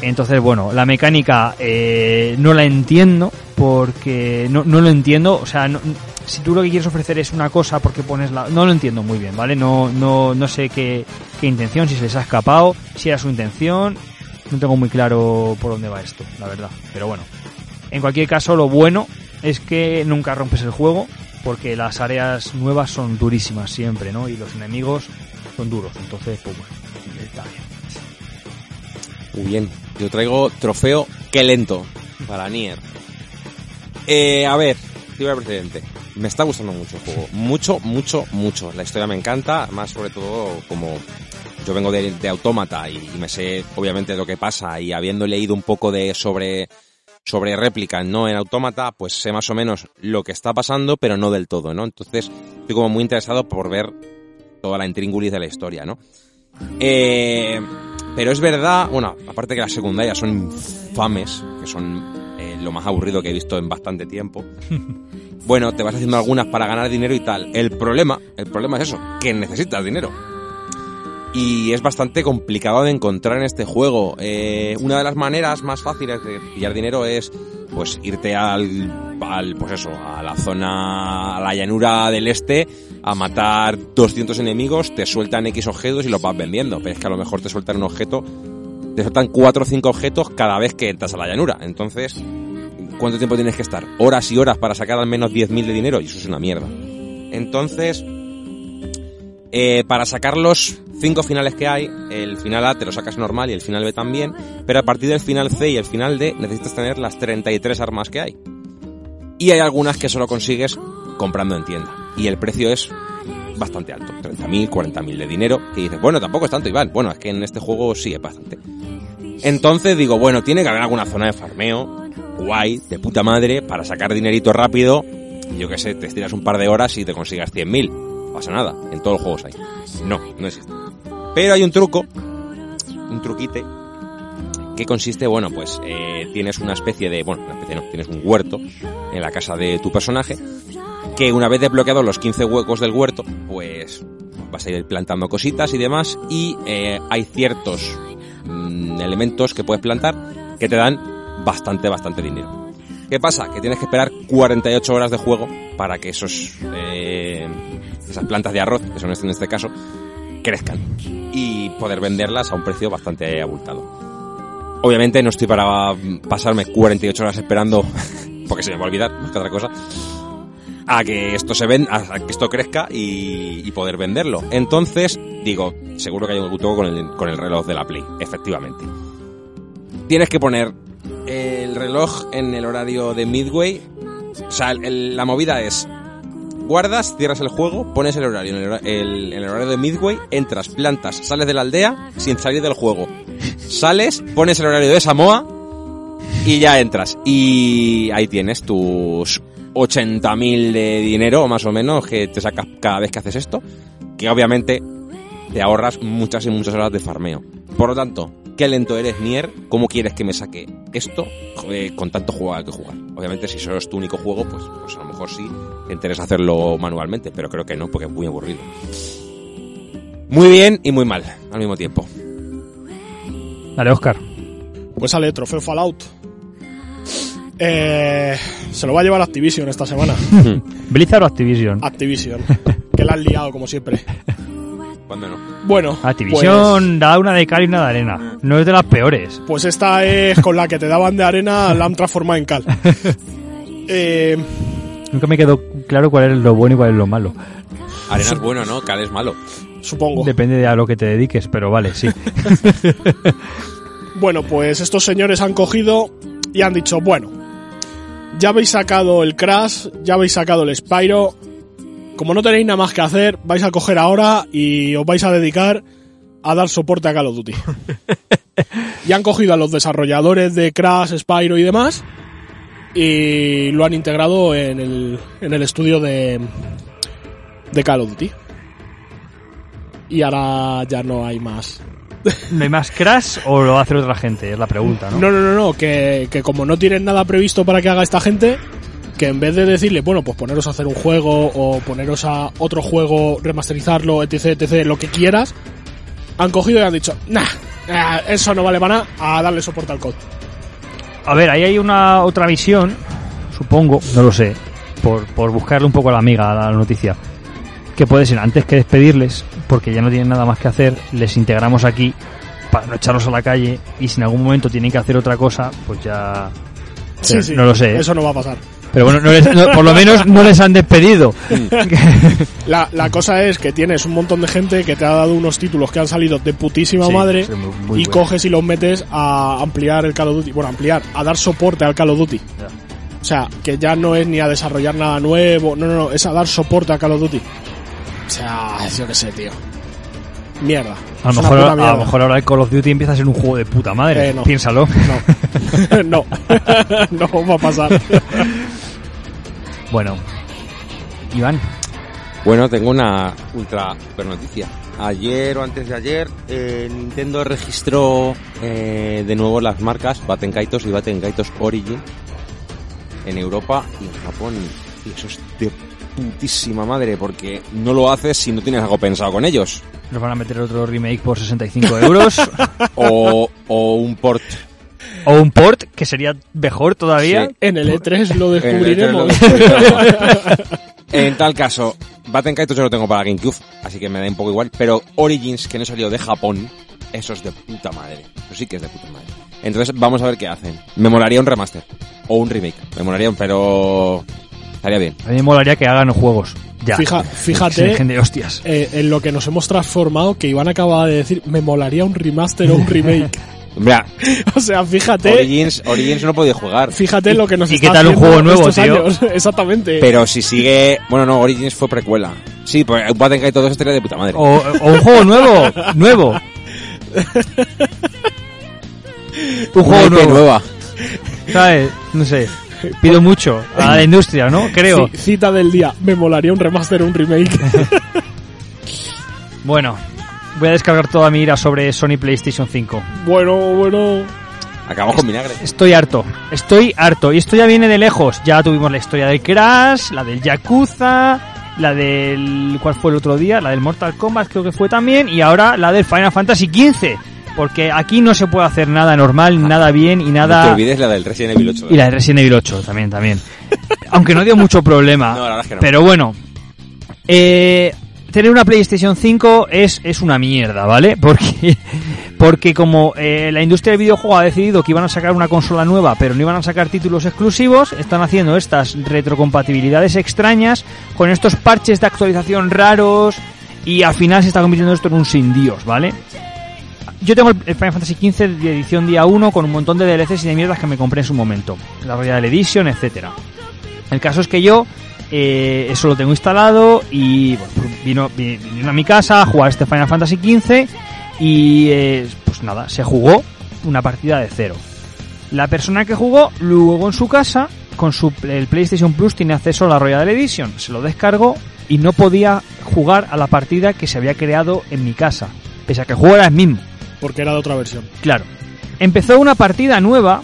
Entonces, bueno, la mecánica eh, no la entiendo porque no, no lo entiendo. O sea, no- si tú lo que quieres ofrecer es una cosa porque pones la... No lo entiendo muy bien, ¿vale? No, no, no sé qué, qué intención, si se les ha escapado, si era su intención. No tengo muy claro por dónde va esto, la verdad. Pero bueno. En cualquier caso, lo bueno es que nunca rompes el juego, porque las áreas nuevas son durísimas siempre, ¿no? Y los enemigos son duros. Entonces, pues bueno, está bien. Muy bien. Yo traigo trofeo que lento para Nier. Eh, a ver, el precedente. Me está gustando mucho el juego. Mucho, mucho, mucho. La historia me encanta, más sobre todo como yo vengo de, de Autómata y, me sé obviamente lo que pasa y habiendo leído un poco de sobre sobre réplica, no en Autómata, pues sé más o menos lo que está pasando, pero no del todo, ¿no? Entonces, estoy como muy interesado por ver toda la intríngulis de la historia, ¿no? Eh, pero es verdad, bueno, aparte que las secundarias son infames, que son lo más aburrido que he visto en bastante tiempo. bueno, te vas haciendo algunas para ganar dinero y tal. El problema, el problema es eso, que necesitas dinero y es bastante complicado de encontrar en este juego. Eh, una de las maneras más fáciles de pillar dinero es pues irte al, al, pues eso, a la zona, a la llanura del este, a matar 200 enemigos, te sueltan X objetos y los vas vendiendo. Pero es que a lo mejor te sueltan un objeto, te sueltan 4 o 5 objetos cada vez que entras a la llanura. Entonces, ¿cuánto tiempo tienes que estar? Horas y horas para sacar al menos 10.000 de dinero y eso es una mierda. Entonces, eh, para sacar los cinco finales que hay, el final A te lo sacas normal y el final B también, pero a partir del final C y el final D necesitas tener las 33 armas que hay. Y hay algunas que solo consigues comprando en tienda. Y el precio es bastante alto, 30.000, 40.000 de dinero. Y dices, bueno, tampoco es tanto, Iván. Bueno, es que en este juego sí es bastante. Entonces digo, bueno, tiene que haber alguna zona de farmeo, guay, de puta madre, para sacar dinerito rápido. Yo qué sé, te estiras un par de horas y te consigas 100.000 pasa nada, en todos los juegos hay. No, no existe. Pero hay un truco, un truquite, que consiste, bueno, pues eh, tienes una especie de, bueno, una especie no, tienes un huerto en la casa de tu personaje, que una vez desbloqueados los 15 huecos del huerto, pues vas a ir plantando cositas y demás, y eh, hay ciertos mm, elementos que puedes plantar que te dan bastante, bastante dinero. ¿Qué pasa? Que tienes que esperar 48 horas de juego para que esos eh, esas plantas de arroz, que son en este caso, crezcan y poder venderlas a un precio bastante abultado. Obviamente no estoy para pasarme 48 horas esperando, porque se me va a olvidar, más que otra cosa, a que esto se venda, a que esto crezca y, poder venderlo. Entonces, digo, seguro que hay un truco con el, con el reloj de la Play, efectivamente. Tienes que poner el reloj en el horario de Midway. O sea, la movida es guardas, cierras el juego, pones el horario en el, horario de Midway, entras, plantas, sales de la aldea sin salir del juego. Sales, pones el horario de Samoa y ya entras. Y ahí tienes tus 80.000 de dinero, más o menos, que te sacas cada vez que haces esto. Que obviamente te ahorras muchas y muchas horas de farmeo. Por lo tanto, qué lento eres, Nier, cómo quieres que me saque esto con tanto juego que jugar. Obviamente, si solo es tu único juego, pues, pues a lo mejor sí te interesa hacerlo manualmente, pero creo que no, porque es muy aburrido. Muy bien y muy mal al mismo tiempo. Dale, Oscar. Pues sale trofeo Fallout. Eh, se lo va a llevar Activision esta semana. ¿Blizzard o Activision? Activision. que la han liado, como siempre. ¿Cuándo no? Bueno. Activision pues- da una de cal y una de arena. No es de las peores. Pues esta es con la que te daban de arena, la han transformado en cal. eh, Nunca me quedó claro cuál es lo bueno y cuál es lo malo. Arena es bueno, ¿no? Cal es malo. Supongo. Depende de a lo que te dediques, pero vale, sí. bueno, pues estos señores han cogido y han dicho, bueno, ya habéis sacado el Crash, ya habéis sacado el Spyro, como no tenéis nada más que hacer, vais a coger ahora y os vais a dedicar a dar soporte a Call of Duty. y han cogido a los desarrolladores de Crash, Spyro y demás y lo han integrado en el, en el estudio de, de Call of Duty. Y ahora ya no hay más. ¿No hay más Crash o lo hace otra gente? Es la pregunta, ¿no? No, no, no, no que, que como no tienen nada previsto para que haga esta gente, que en vez de decirle, bueno, pues poneros a hacer un juego o poneros a otro juego, remasterizarlo, etc, etc, lo que quieras, han cogido y han dicho, nah, eso no vale para nada, a darle soporte al code. A ver, ahí hay una otra visión, supongo, no lo sé, por, por buscarle un poco a la amiga a la noticia. Que puede ser, antes que despedirles, porque ya no tienen nada más que hacer, les integramos aquí para no echarlos a la calle y si en algún momento tienen que hacer otra cosa, pues ya... Sí, sí, no lo sé. ¿eh? Eso no va a pasar. Pero bueno, no les- no- por lo menos no les han despedido. La, la cosa es que tienes un montón de gente que te ha dado unos títulos que han salido de putísima Sí, madre sí, muy- muy y bueno. coges y los metes a ampliar el Call of Duty. Bueno, ampliar, a dar soporte al Call of Duty. O sea, que ya no es ni a desarrollar nada nuevo, no, no, no, es a dar soporte a Call of Duty. O sea, yo qué sé, tío. Mierda. A lo, mejor, a lo mejor ahora el Call of Duty empieza a ser un juego de puta madre. Eh, no. Piénsalo. No. no. no va a pasar. Bueno. Iván. Bueno, tengo una ultra super noticia. Ayer o antes de ayer, eh, Nintendo registró eh, de nuevo las marcas Baten Kaitos y Baten Kaitos Origin en Europa y en Japón. Y eso es de putísima madre, porque no lo haces si no tienes algo pensado con ellos. Nos van a meter otro remake por 65 euros. O, o un port. O un port, que sería mejor todavía. Sí. En el E3 lo En el descubriremos. En tal caso, Baten Kaitos yo lo tengo para GameCube, así que me da un poco igual. Pero Origins, que no salió de Japón, eso es de puta madre. Eso sí que es de puta madre. Entonces vamos a ver qué hacen. Me molaría un remaster o un remake. Me molaría un, pero estaría bien. A mí me molaría que hagan juegos. Ya. Fija- fíjate dejen de hostias. eh, en lo que nos hemos transformado, que Iván acaba de decir, me molaría un remaster o un remake. Mira, o sea, fíjate, Origins, Origins no podía jugar. fíjate lo que nos y está qué tal un juego nuevo, estos tío? años. Exactamente. Pero si sigue, bueno no, Origins fue precuela. Sí, pues Baten Kaitos 2 estaría de puta madre. O, o un juego nuevo. nuevo. Un juego IP nuevo. nueva. ¿Sabes? No sé. Pido mucho a la industria, ¿no? Creo. Sí, cita del día, me molaría un remaster o un remake. Bueno, voy a descargar toda mi ira sobre Sony PlayStation 5. bueno, bueno. Acabamos con vinagre. Estoy harto, estoy harto. Y esto ya viene de lejos. Ya tuvimos la historia del Crash, la del Yakuza, la del... ¿Cuál fue el otro día? La del Mortal Kombat creo que fue también. Y ahora la del Final Fantasy XV. Porque aquí no se puede hacer nada normal, nada bien y No te nada... olvides la del Resident Evil 8. Y la de Resident Evil 8 también, también. Aunque no dio mucho problema. No, la verdad es que no. Pero bueno. Eh, tener una PlayStation 5 es, es una mierda, ¿vale? Porque, porque como eh, la industria del videojuego ha decidido que iban a sacar una consola nueva, pero no iban a sacar títulos exclusivos, están haciendo estas retrocompatibilidades extrañas con estos parches de actualización raros y al final se está convirtiendo esto en un sin Dios, ¿vale? Yo tengo el Final Fantasy XV de edición día 1 con un montón de DLCs y de mierdas que me compré en su momento. La Royal Edition, etcétera. El caso es que yo eh, eso lo tengo instalado y bueno, pues vino, vi- vino a mi casa a jugar este Final Fantasy XV y eh, pues nada, se jugó una partida de cero. La persona que jugó luego en su casa con su el PlayStation Plus tiene acceso a la Royal Edition, se lo descargó y no podía jugar a la partida que se había creado en mi casa, pese a que era el mismo. Porque era de otra versión. Claro. Empezó una partida nueva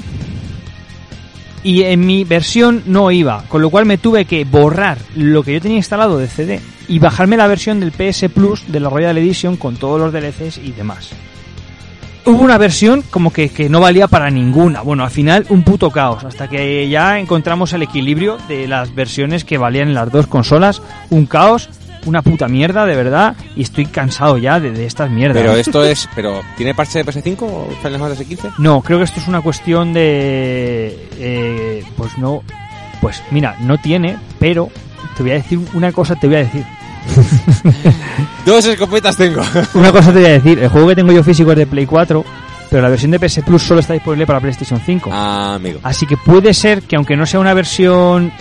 y en mi versión no iba, con lo cual me tuve que borrar lo que yo tenía instalado de CD y bajarme la versión del PS Plus de la Royal Edition con todos los DLCs y demás. Hubo una versión como que, que no valía para ninguna. Bueno, al final un puto caos, hasta que ya encontramos el equilibrio de las versiones que valían en las dos consolas. Un caos, una puta mierda, de verdad, y estoy cansado ya de, de estas mierdas. Pero esto es, pero ¿tiene parche de PS5 o Final Fantasy 15? No, creo que esto es una cuestión de... eh, pues no... Pues mira, no tiene, pero te voy a decir una cosa, te voy a decir. Dos escopetas tengo. Una cosa te voy a decir. El juego que tengo yo físico es de Play 4, pero la versión de PS Plus solo está disponible para PlayStation 5. Ah, amigo. Así que puede ser que aunque no sea una versión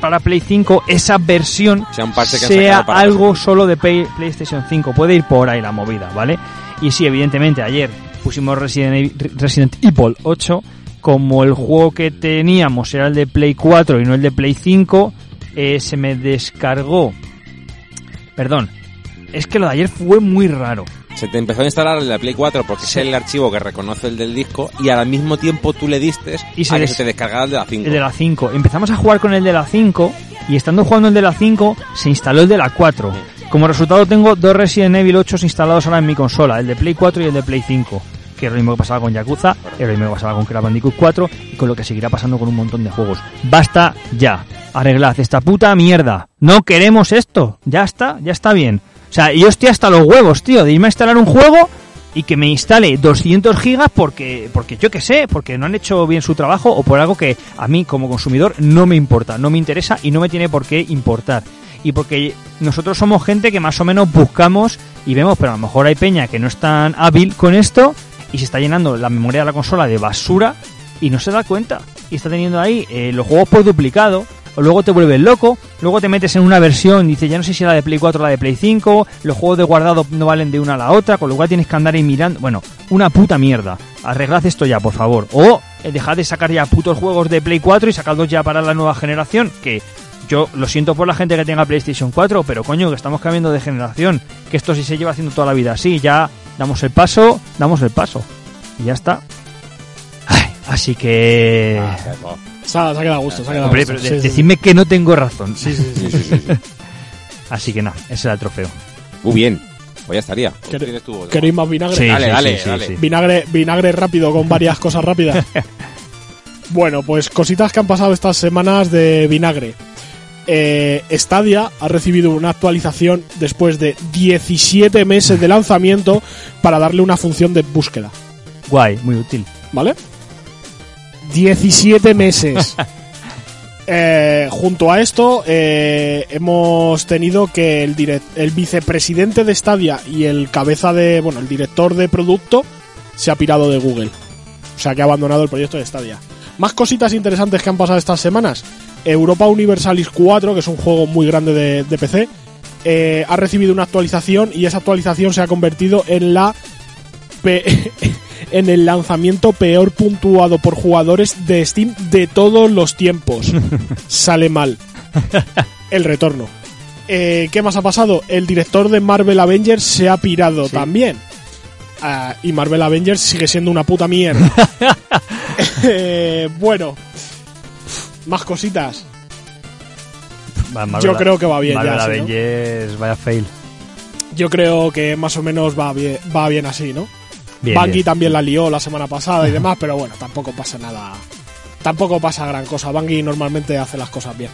para Play 5, esa versión Sea un parche que han sea sacado para algo PS5. solo de Play- PlayStation 5. Puede ir por ahí la movida, ¿vale? Y sí, evidentemente, ayer pusimos Resident Evil, Resident Evil 8. Como el juego que teníamos era el de Play 4 y no el de Play 5, eh, se me descargó. Perdón, es que lo de ayer fue muy raro. Se te empezó a instalar el de Play 4 porque Sí. es el archivo que reconoce el del disco y al mismo tiempo tú le diste Y se a que se te descargara el de la 5. El de la 5. Empezamos a jugar con el de la 5 y estando jugando el de la 5 se instaló el de la 4. Como resultado tengo dos Resident Evil 8 instalados ahora en mi consola, el de Play 4 y el de Play 5. Que es lo mismo que pasaba con Yakuza, es lo mismo que pasaba con Crash Bandicoot 4 y con lo que seguirá pasando con un montón de juegos. Basta ya. Arreglad esta puta mierda. No queremos esto. Ya está, ya está bien. O sea, yo estoy hasta los huevos, tío, de irme a instalar un juego y que me instale 200 gigas porque, porque yo qué sé, porque no han hecho bien su trabajo o por algo que a mí como consumidor no me importa, no me interesa y no me tiene por qué importar. Y porque nosotros somos gente que más o menos buscamos y vemos, pero a lo mejor hay peña que no es tan hábil con esto y se está llenando la memoria de la consola de basura y no se da cuenta. Y está teniendo ahí eh, los juegos por duplicado, o luego te vuelves loco, luego te metes en una versión dices, ya no sé si la de Play 4 o la de Play 5, los juegos de guardado no valen de una a la otra, con lo cual tienes que andar ahí mirando. Bueno, una puta mierda. Arreglad esto ya, por favor. O eh, dejad de sacar ya putos juegos de Play 4 y sacadlos ya para la nueva generación, que yo lo siento por la gente que tenga PlayStation 4, pero coño, que estamos cambiando de generación, que esto sí se lleva haciendo toda la vida así, ya damos el paso, damos el paso. Y ya está. Ay, así que... Se ha, se ha quedado a gusto, se ha quedado Hombre, gusto. pero de- Sí, sí, decidme que no tengo razón. Sí, sí, sí. Sí, sí, sí, sí. Así que nada, ese era el trofeo. Muy bien. Pues ya estaría. ¿Quere- Tienes tú otro. ¿Queréis más vinagre? Sí, Dale, sí, dale, sí, sí, dale. sí. Vinagre, vinagre rápido con varias cosas rápidas. bueno, pues cositas que han pasado estas semanas de vinagre. Eh, Stadia ha recibido una actualización después de 17 meses de lanzamiento para darle una función de búsqueda. Guay, muy útil. ¿Vale? 17 meses. Eh, junto a esto, eh, hemos tenido que el, direct- el vicepresidente de Stadia y el cabeza de. Bueno, el director de producto se ha pirado de Google. O sea, que ha abandonado el proyecto de Stadia. Más cositas interesantes que han pasado estas semanas. Europa Universalis 4, que es un juego muy grande de, de PC, eh, ha recibido una actualización y esa actualización se ha convertido en la pe- en el lanzamiento peor puntuado por jugadores de Steam de todos los tiempos. Sale mal. El retorno. Eh, ¿Qué más ha pasado? El director de Marvel Avengers se ha pirado Sí. también. Ah, y Marvel Avengers sigue siendo una puta mierda. Eh, bueno. Más cositas. Marvel- Yo creo que va bien Marvel ya, sí, ¿no? Avengers, vaya fail. Yo creo que más o menos va bien, va bien así, ¿no? Bien, también la lió la semana pasada y demás, pero bueno, tampoco pasa nada. Tampoco pasa gran cosa. Bungie normalmente hace las cosas bien.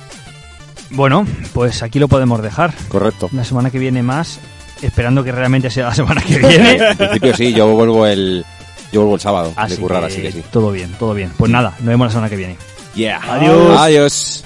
Bueno, pues aquí lo podemos dejar. Correcto. La semana que viene más, esperando que realmente sea la semana que viene. En principio sí, yo vuelvo el. Yo vuelvo el sábado Así de currar, que así que sí. todo bien, todo bien. Pues nada, nos vemos la semana que viene. Yeah. Adiós. Adiós.